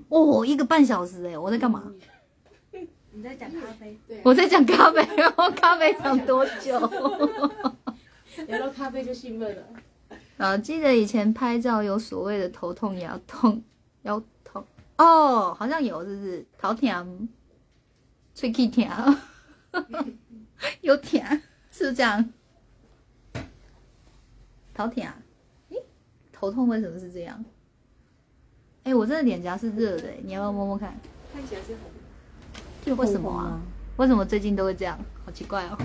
哦，一个半小时哎，我在干嘛？你在讲咖啡？对。我在讲咖啡，然后咖啡讲多久？聊到咖啡就兴奋了。啊，记得以前拍照有所谓的头痛、腰痛、腰痛哦，好像有，是不是？头痛、吹气痛，有痛，是不是这样？头疼，咦，头痛为什么是这样？哎，我这个脸颊是热的，你要不要摸摸看？看起来是红，为什么啊？为什么最近都会这样？好奇怪哦！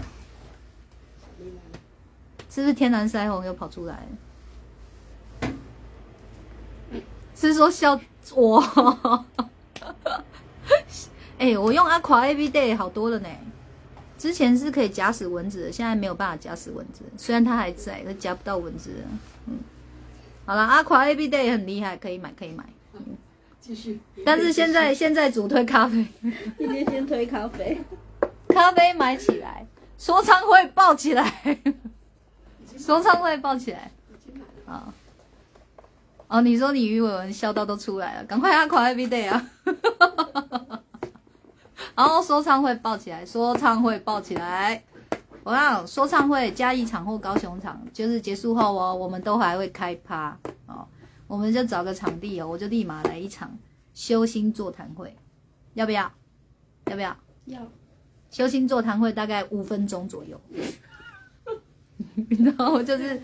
是不是天然腮红又跑出来？是说笑我？哎，我用阿夸 A B Day 好多了呢。之前是可以夹死蚊子的，现在没有办法夹死蚊子。虽然它还在，但夹不到蚊子。嗯，好了，阿夸 A B Day 很厉害，可以买，可以买。继续。但是现在 现在主推咖啡，今天先推咖啡。咖啡买起来，说唱会爆起来，说唱会爆起来。啊。哦，你说你鱼尾纹笑到都出来了，赶快阿夸 A B Day 啊！然后说唱会爆起来，说唱会爆起来。我讲说唱会加一场或高雄场，就是结束后哦，我们都还会开趴哦。我们就找个场地哦，我就立马来一场修心座谈会，要不要？要不要？要。修心座谈会大概五分钟左右，然后就是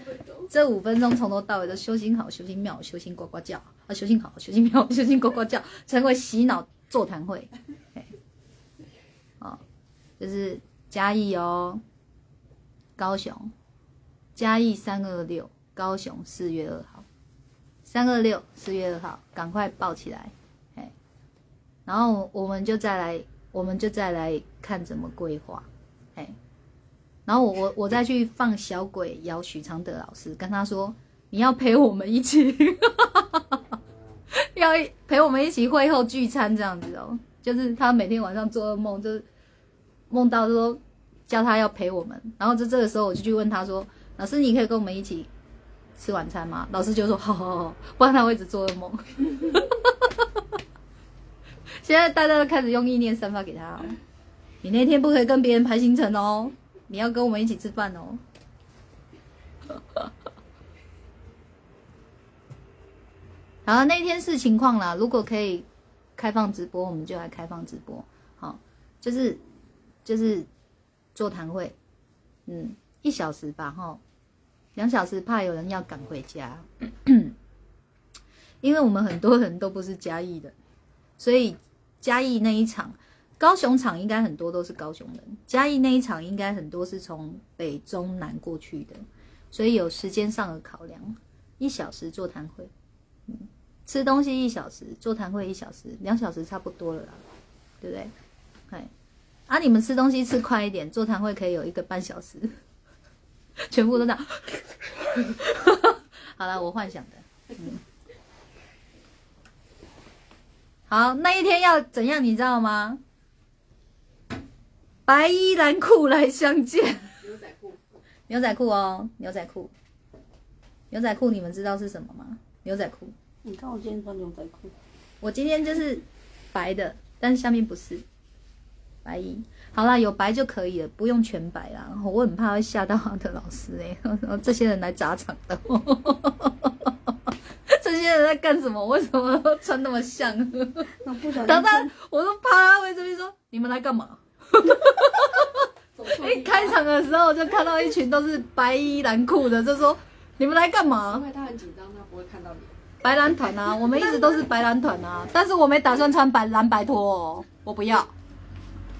这五分钟从头到尾都修心好，修心妙，修心呱呱叫啊，修心好，修心妙，修心呱呱叫，成为洗脑座谈会。就是嘉义哦，高雄，嘉义三二六，高雄四月二号，三二六四月二号，赶快报起来，哎，然后我们就再来，我们就再来看怎么规划，哎，然后我我我再去放小鬼邀许常德老师，跟他说你要陪我们一起，要陪我们一起会后聚餐这样子哦。就是他每天晚上做噩梦，就是梦到说叫他要陪我们，然后就这个时候我就去问他说：“老师，你可以跟我们一起吃晚餐吗？”老师就说：“好好好，不然他会一直做噩梦。”现在大家都开始用意念散发给他。你那天不可以跟别人排行程哦，你要跟我们一起吃饭哦。好，那天是情况啦。如果可以开放直播，我们就来开放直播。好，就是就是座谈会，嗯，一小时吧，哈，两小时怕有人要赶回家，因为我们很多人都不是嘉义的，所以嘉义那一场，高雄场应该很多都是高雄人，嘉义那一场应该很多是从北中南过去的，所以有时间上的考量，一小时座谈会，嗯。吃东西一小时，座谈会一小时，两小时差不多了啦，对不对？哎，啊，你们吃东西吃快一点，座谈会可以有一个半小时，全部都这样。好了，我幻想的。嗯，好，那一天要怎样，你知道吗？白衣蓝裤来相见。牛仔裤。牛仔裤哦，牛仔裤。牛仔裤，你们知道是什么吗？牛仔裤。你看我今天穿牛仔裤，我今天就是白的，但是下面不是白衣。好啦，有白就可以了，不用全白啦。我很怕会吓到他的老师哎，这些人来砸场的，这些人在干什么？为什么穿那么像？等等，我都怕他会这边说你们来干嘛？一开场的时候就看到一群都是白衣蓝裤的，就说你们来干嘛？因为他很紧张，他不会看到你。白蓝团啊，我们一直都是白蓝团啊，但是我没打算穿白蓝白拖哦，我不要。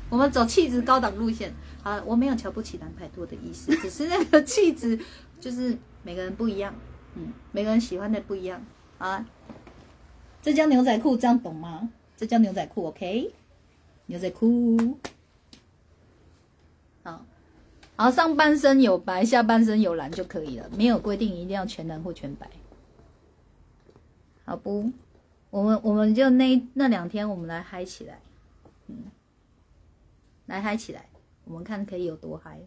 我们走气质高档路线，好，我没有瞧不起蓝牌多的意思，只是那个气质就是每个人不一样，嗯，每个人喜欢的不一样啊。这叫牛仔裤，这样懂吗？这叫牛仔裤，OK？牛仔裤，好，好，上半身有白，下半身有蓝就可以了，没有规定一定要全蓝或全白。好不，我们我们就那那两天，我们来嗨起来，嗯，来嗨起来，我们看可以有多嗨。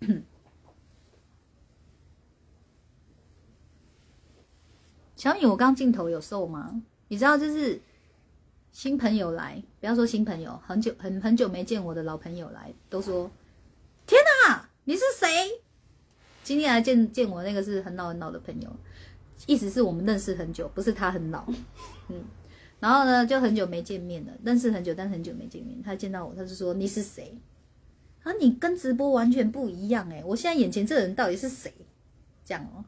小米，我刚镜头有瘦吗？你知道，就是新朋友来，不要说新朋友，很久很很久没见我的老朋友来，都说天哪，你是谁？今天来见见我那个是很老很老的朋友。意思是我们认识很久，不是他很老，嗯，然后呢就很久没见面了，认识很久，但很久没见面。他见到我，他就说你是谁？啊，你跟直播完全不一样哎！我现在眼前这个人到底是谁？这样哦，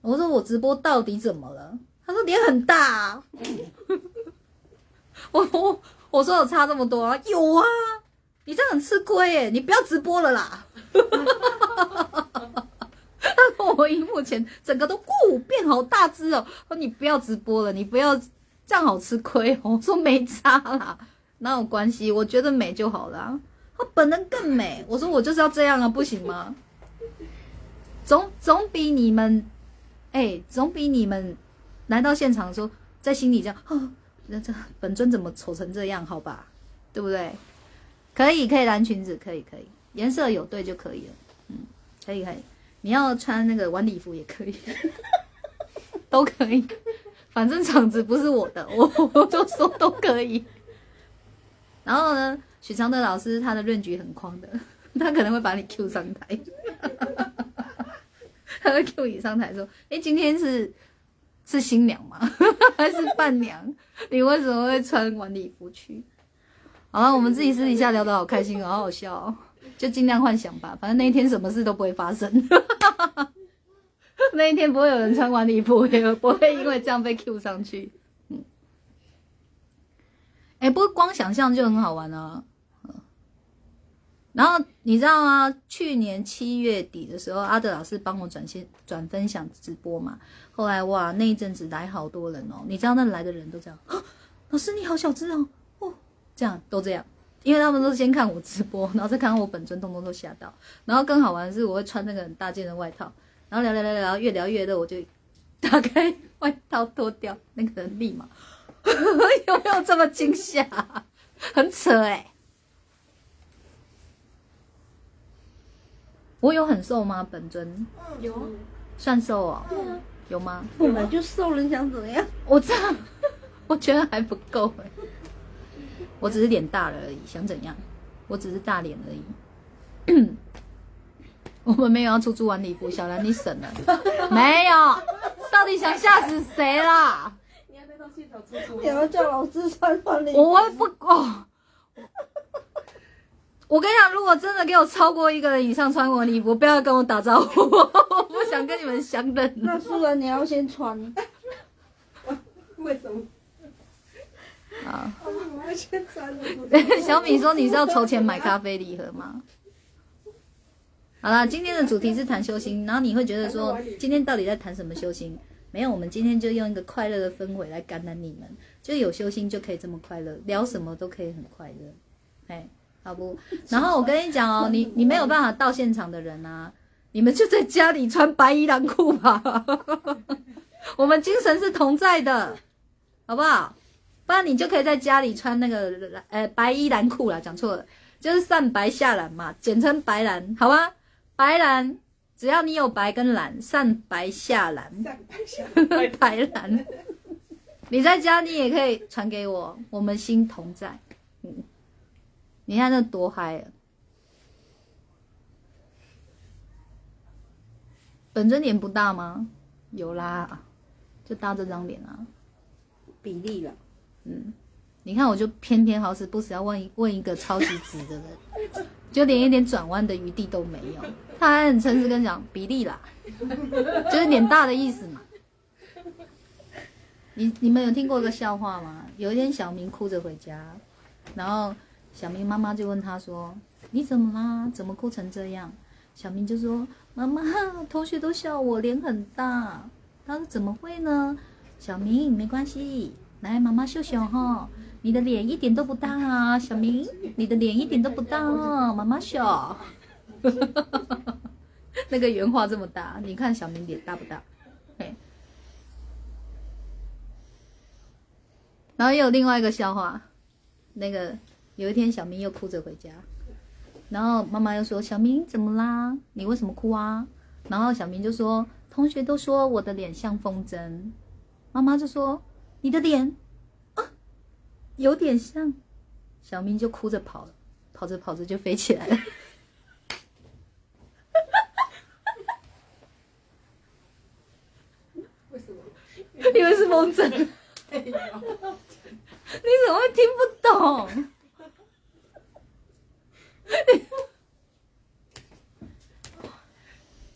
我说我直播到底怎么了？他说脸很大。我我我说有差这么多啊？有啊，你这样很吃亏哎！你不要直播了啦。我荧幕前整个都咕变好大只哦！说你不要直播了，你不要这样好吃亏哦。我 说没差啦，哪有关系？我觉得美就好了。他本人更美。我说我就是要这样啊，不行吗？总总比你们，哎，总比你们来到现场的时候在心里这样，哦，那这本尊怎么丑成这样？好吧，对不对？可以，可以蓝裙子，可以，可以，颜色有对就可以了。嗯，可以，可以。你要穿那个晚礼服也可以，都可以，反正场子不是我的，我我就说都可以。然后呢，许常德老师他的论局很狂的，他可能会把你 Q 上台，他会 Q 你上台说：“哎，今天是是新娘吗？还是伴娘？你为什么会穿晚礼服去？”好了，我们自己私底下聊得好开心，好好笑哦。就尽量幻想吧，反正那一天什么事都不会发生。那一天不会有人穿晚礼服，也不会因为这样被 Q 上去。嗯，哎，不过光想象就很好玩啊。然后你知道吗？去年七月底的时候，阿德老师帮我转线转分享直播嘛。后来哇，那一阵子来好多人哦。你知道那来的人都这样，老师你好小只哦，哦，这样都这样。因为他们都是先看我直播，然后再看看我本尊，通通都吓到。然后更好玩的是，我会穿那个很大件的外套，然后聊聊聊聊，越聊越热，我就打开外套脱掉，那个人立马 有没有这么惊吓？很扯哎！我有很瘦吗？本尊有算瘦哦？对啊，有吗？本来就瘦了，你想怎样？我这样，我觉得还不够哎。我只是脸大了而已，想怎样？我只是大脸而已。我们没有要出租完礼服，小兰你省了 没有？到底想吓死谁啦？你要带到现场出租你要叫老师穿穿礼服。我会不哦。我跟你讲，如果真的给我超过一个人以上穿我的衣服，不要跟我打招呼，我不想跟你们相认。那素然你要先穿。为什么？啊，我要先穿。小米说你是要筹钱买咖啡礼盒吗？好啦，今天的主题是谈修心，然后你会觉得说，今天到底在谈什么修心？没有，我们今天就用一个快乐的氛围来感染你们，就有修心就可以这么快乐，聊什么都可以很快乐，哎，好不？然后我跟你讲哦，你你没有办法到现场的人啊，你们就在家里穿白衣蓝裤吧，我们精神是同在的，好不好？不然你就可以在家里穿那个呃白衣蓝裤啦，讲错了，就是上白下蓝嘛，简称白蓝，好吗？白蓝，只要你有白跟蓝，上白下蓝，上白蓝。你在家你也可以传给我，我们心同在。嗯，你看那多嗨啊！本尊脸不大吗？有啦，就搭这张脸啊，比例了。嗯，你看我就偏偏好死不死要问一问一个超级直的人，就连一点转弯的余地都没有。他还很诚实跟你讲比例啦，就是脸大的意思嘛。你你们有听过一个笑话吗？有一天小明哭着回家，然后小明妈妈就问他说：“你怎么啦？怎么哭成这样？”小明就说：“妈妈，同学都笑我脸很大。”他说：“怎么会呢？”小明没关系，来妈妈秀秀哈，你的脸一点都不大啊，小明，你的脸一点都不大啊，妈妈秀。那个原画这么大，你看小明脸大不大？然后又有另外一个笑话，那个有一天小明又哭着回家，然后妈妈又说：“小明怎么啦？你为什么哭啊？”然后小明就说：“同学都说我的脸像风筝。”妈妈就说：“你的脸啊，有点像。”小明就哭着跑了，跑着跑着就飞起来了。为什么？因为是风筝。你怎么会听不懂？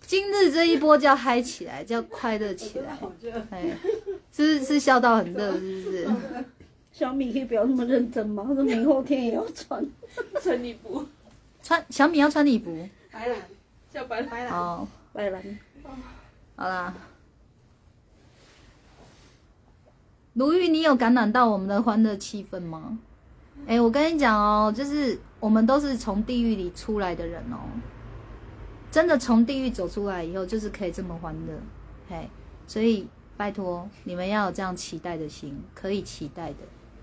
今日这一波叫嗨起来，叫快乐起来。哎，是是笑到很热，是不是？小米可以不要那么认真吗？他说明后天也要穿穿礼服，穿小米要穿礼服。白蓝，叫白白蓝。哦，白蓝。好啦。卢玉，你有感染到我们的欢乐气氛吗？哎，我跟你讲哦，就是我们都是从地狱里出来的人哦，真的从地狱走出来以后，就是可以这么欢乐，嘿，所以拜托你们要有这样期待的心，可以期待的，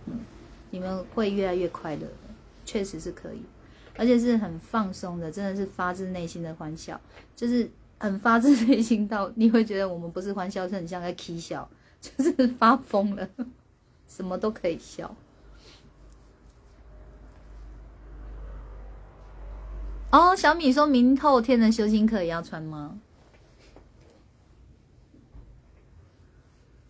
嗯，你们会越来越快乐的，确实是可以，而且是很放松的，真的是发自内心的欢笑，就是很发自内心到你会觉得我们不是欢笑，是很像在 k 笑。就是发疯了，什么都可以笑。哦，小米说明后天的修心课也要穿吗？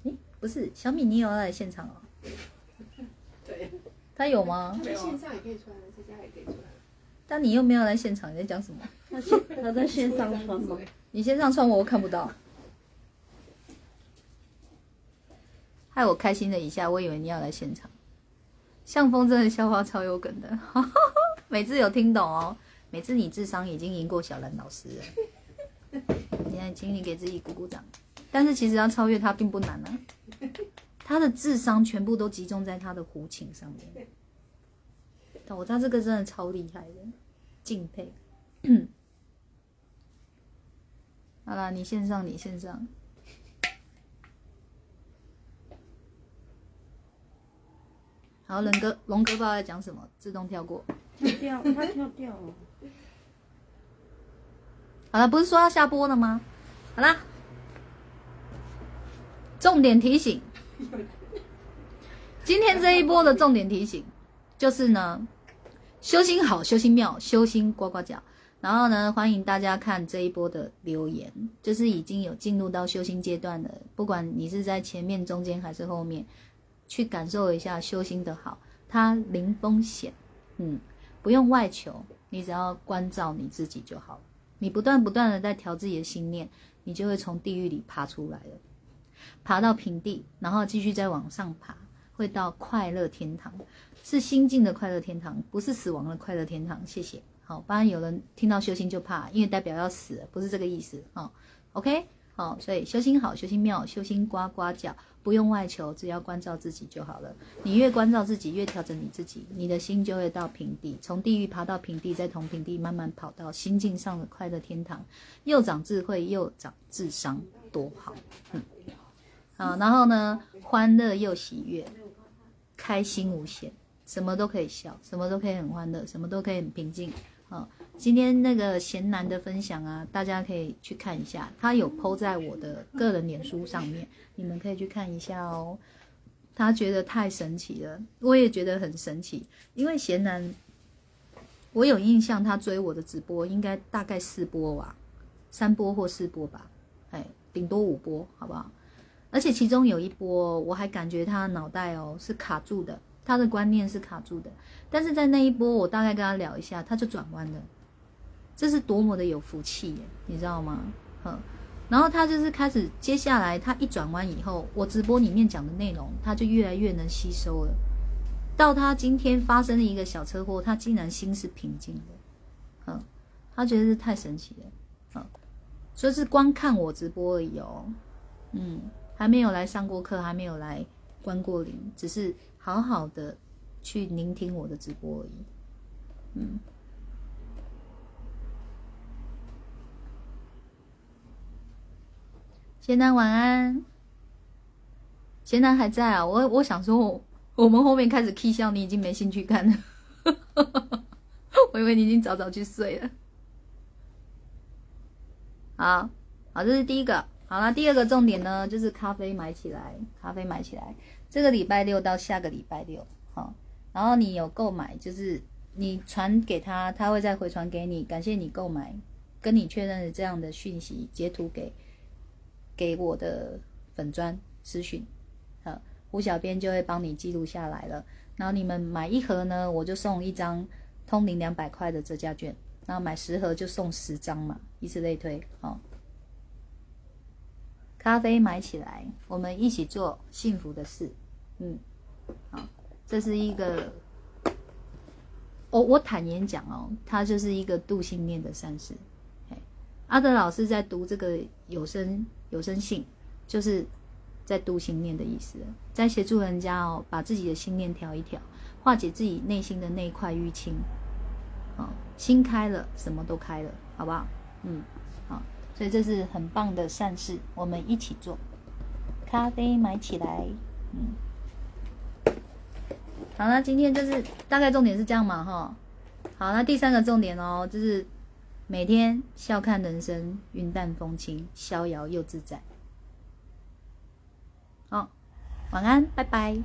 诶，不是，小米你有要来现场哦？对，他有吗？在线上也可以穿，在家也可以穿。但你又没有来现场，你在讲什么？他在线上穿吗？你线上穿我，我看不到。害我开心了一下，我以为你要来现场。向风真的笑话超有梗的，每次有听懂哦。每次你智商已经赢过小兰老师了，现在请你给自己鼓鼓掌。但是其实要超越他并不难啊，他的智商全部都集中在他的胡琴上面。我他这个真的超厉害的，敬佩。好了，你线上，你线上。好，龙哥，龙哥不知道在讲什么，自动跳过。跳掉，他跳掉了。好了，不是说要下播了吗？好啦，重点提醒，今天这一波的重点提醒就是呢，修心好，修心妙，修心呱呱叫。然后呢，欢迎大家看这一波的留言，就是已经有进入到修心阶段的，不管你是在前面、中间还是后面，去感受一下修心的好，它零风险，嗯，不用外求，你只要关照你自己就好。你不断不断的在调自己的心念，你就会从地狱里爬出来了，爬到平地，然后继续再往上爬，会到快乐天堂，是心境的快乐天堂，不是死亡的快乐天堂。谢谢。好，不然有人听到修心就怕，因为代表要死，不是这个意思啊。OK，好，所以修心好，修心妙，修心呱呱叫，不用外求，只要关照自己就好了。你越关照自己，越调整你自己，你的心就会到平地，从地狱爬到平地，再从平地慢慢跑到心境上的快乐天堂，又长智慧，又长智商，多好。嗯，好，然后呢，欢乐又喜悦，开心无限，什么都可以笑，什么都可以很欢乐，什么都可以很平静。好，今天那个贤男的分享啊，大家可以去看一下，他有 PO 在我的个人脸书上面，你们可以去看一下哦。他觉得太神奇了，我也觉得很神奇，因为贤男，我有印象他追我的直播应该大概四波吧，三波或四波吧，哎，顶多五波，好不好？而且其中有一波，我还感觉他脑袋哦是卡住的。他的观念是卡住的，但是在那一波，我大概跟他聊一下，他就转弯了。这是多么的有福气耶，你知道吗？嗯，然后他就是开始，接下来他一转弯以后，我直播里面讲的内容，他就越来越能吸收了。到他今天发生了一个小车祸，他竟然心是平静的。嗯，他觉得是太神奇了。嗯，所以是光看我直播而已哦。嗯，还没有来上过课，还没有来关过灵，只是。好好的去聆听我的直播而已，嗯。贤男晚安，贤男还在啊？我我想说，我们后面开始 K 笑，你已经没兴趣看了，我以为你已经早早去睡了。好，好，这是第一个。好了，第二个重点呢，就是咖啡买起来，咖啡买起来。这个礼拜六到下个礼拜六，好，然后你有购买，就是你传给他，他会再回传给你，感谢你购买，跟你确认的这样的讯息，截图给给我的粉砖私讯，好，胡小编就会帮你记录下来了。然后你们买一盒呢，我就送一张通灵两百块的折价券，然后买十盒就送十张嘛，以此类推，好。咖啡买起来，我们一起做幸福的事。嗯，好，这是一个，我我坦言讲哦，它就是一个度心念的善事。阿德老师在读这个有声有生信，就是在度心念的意思，在协助人家哦，把自己的心念调一调，化解自己内心的那一块淤青。哦，心开了，什么都开了，好不好？嗯，好，所以这是很棒的善事，我们一起做。咖啡买起来，嗯。好，那今天就是大概重点是这样嘛，哈。好，那第三个重点哦，就是每天笑看人生，云淡风轻，逍遥又自在。好，晚安，拜拜。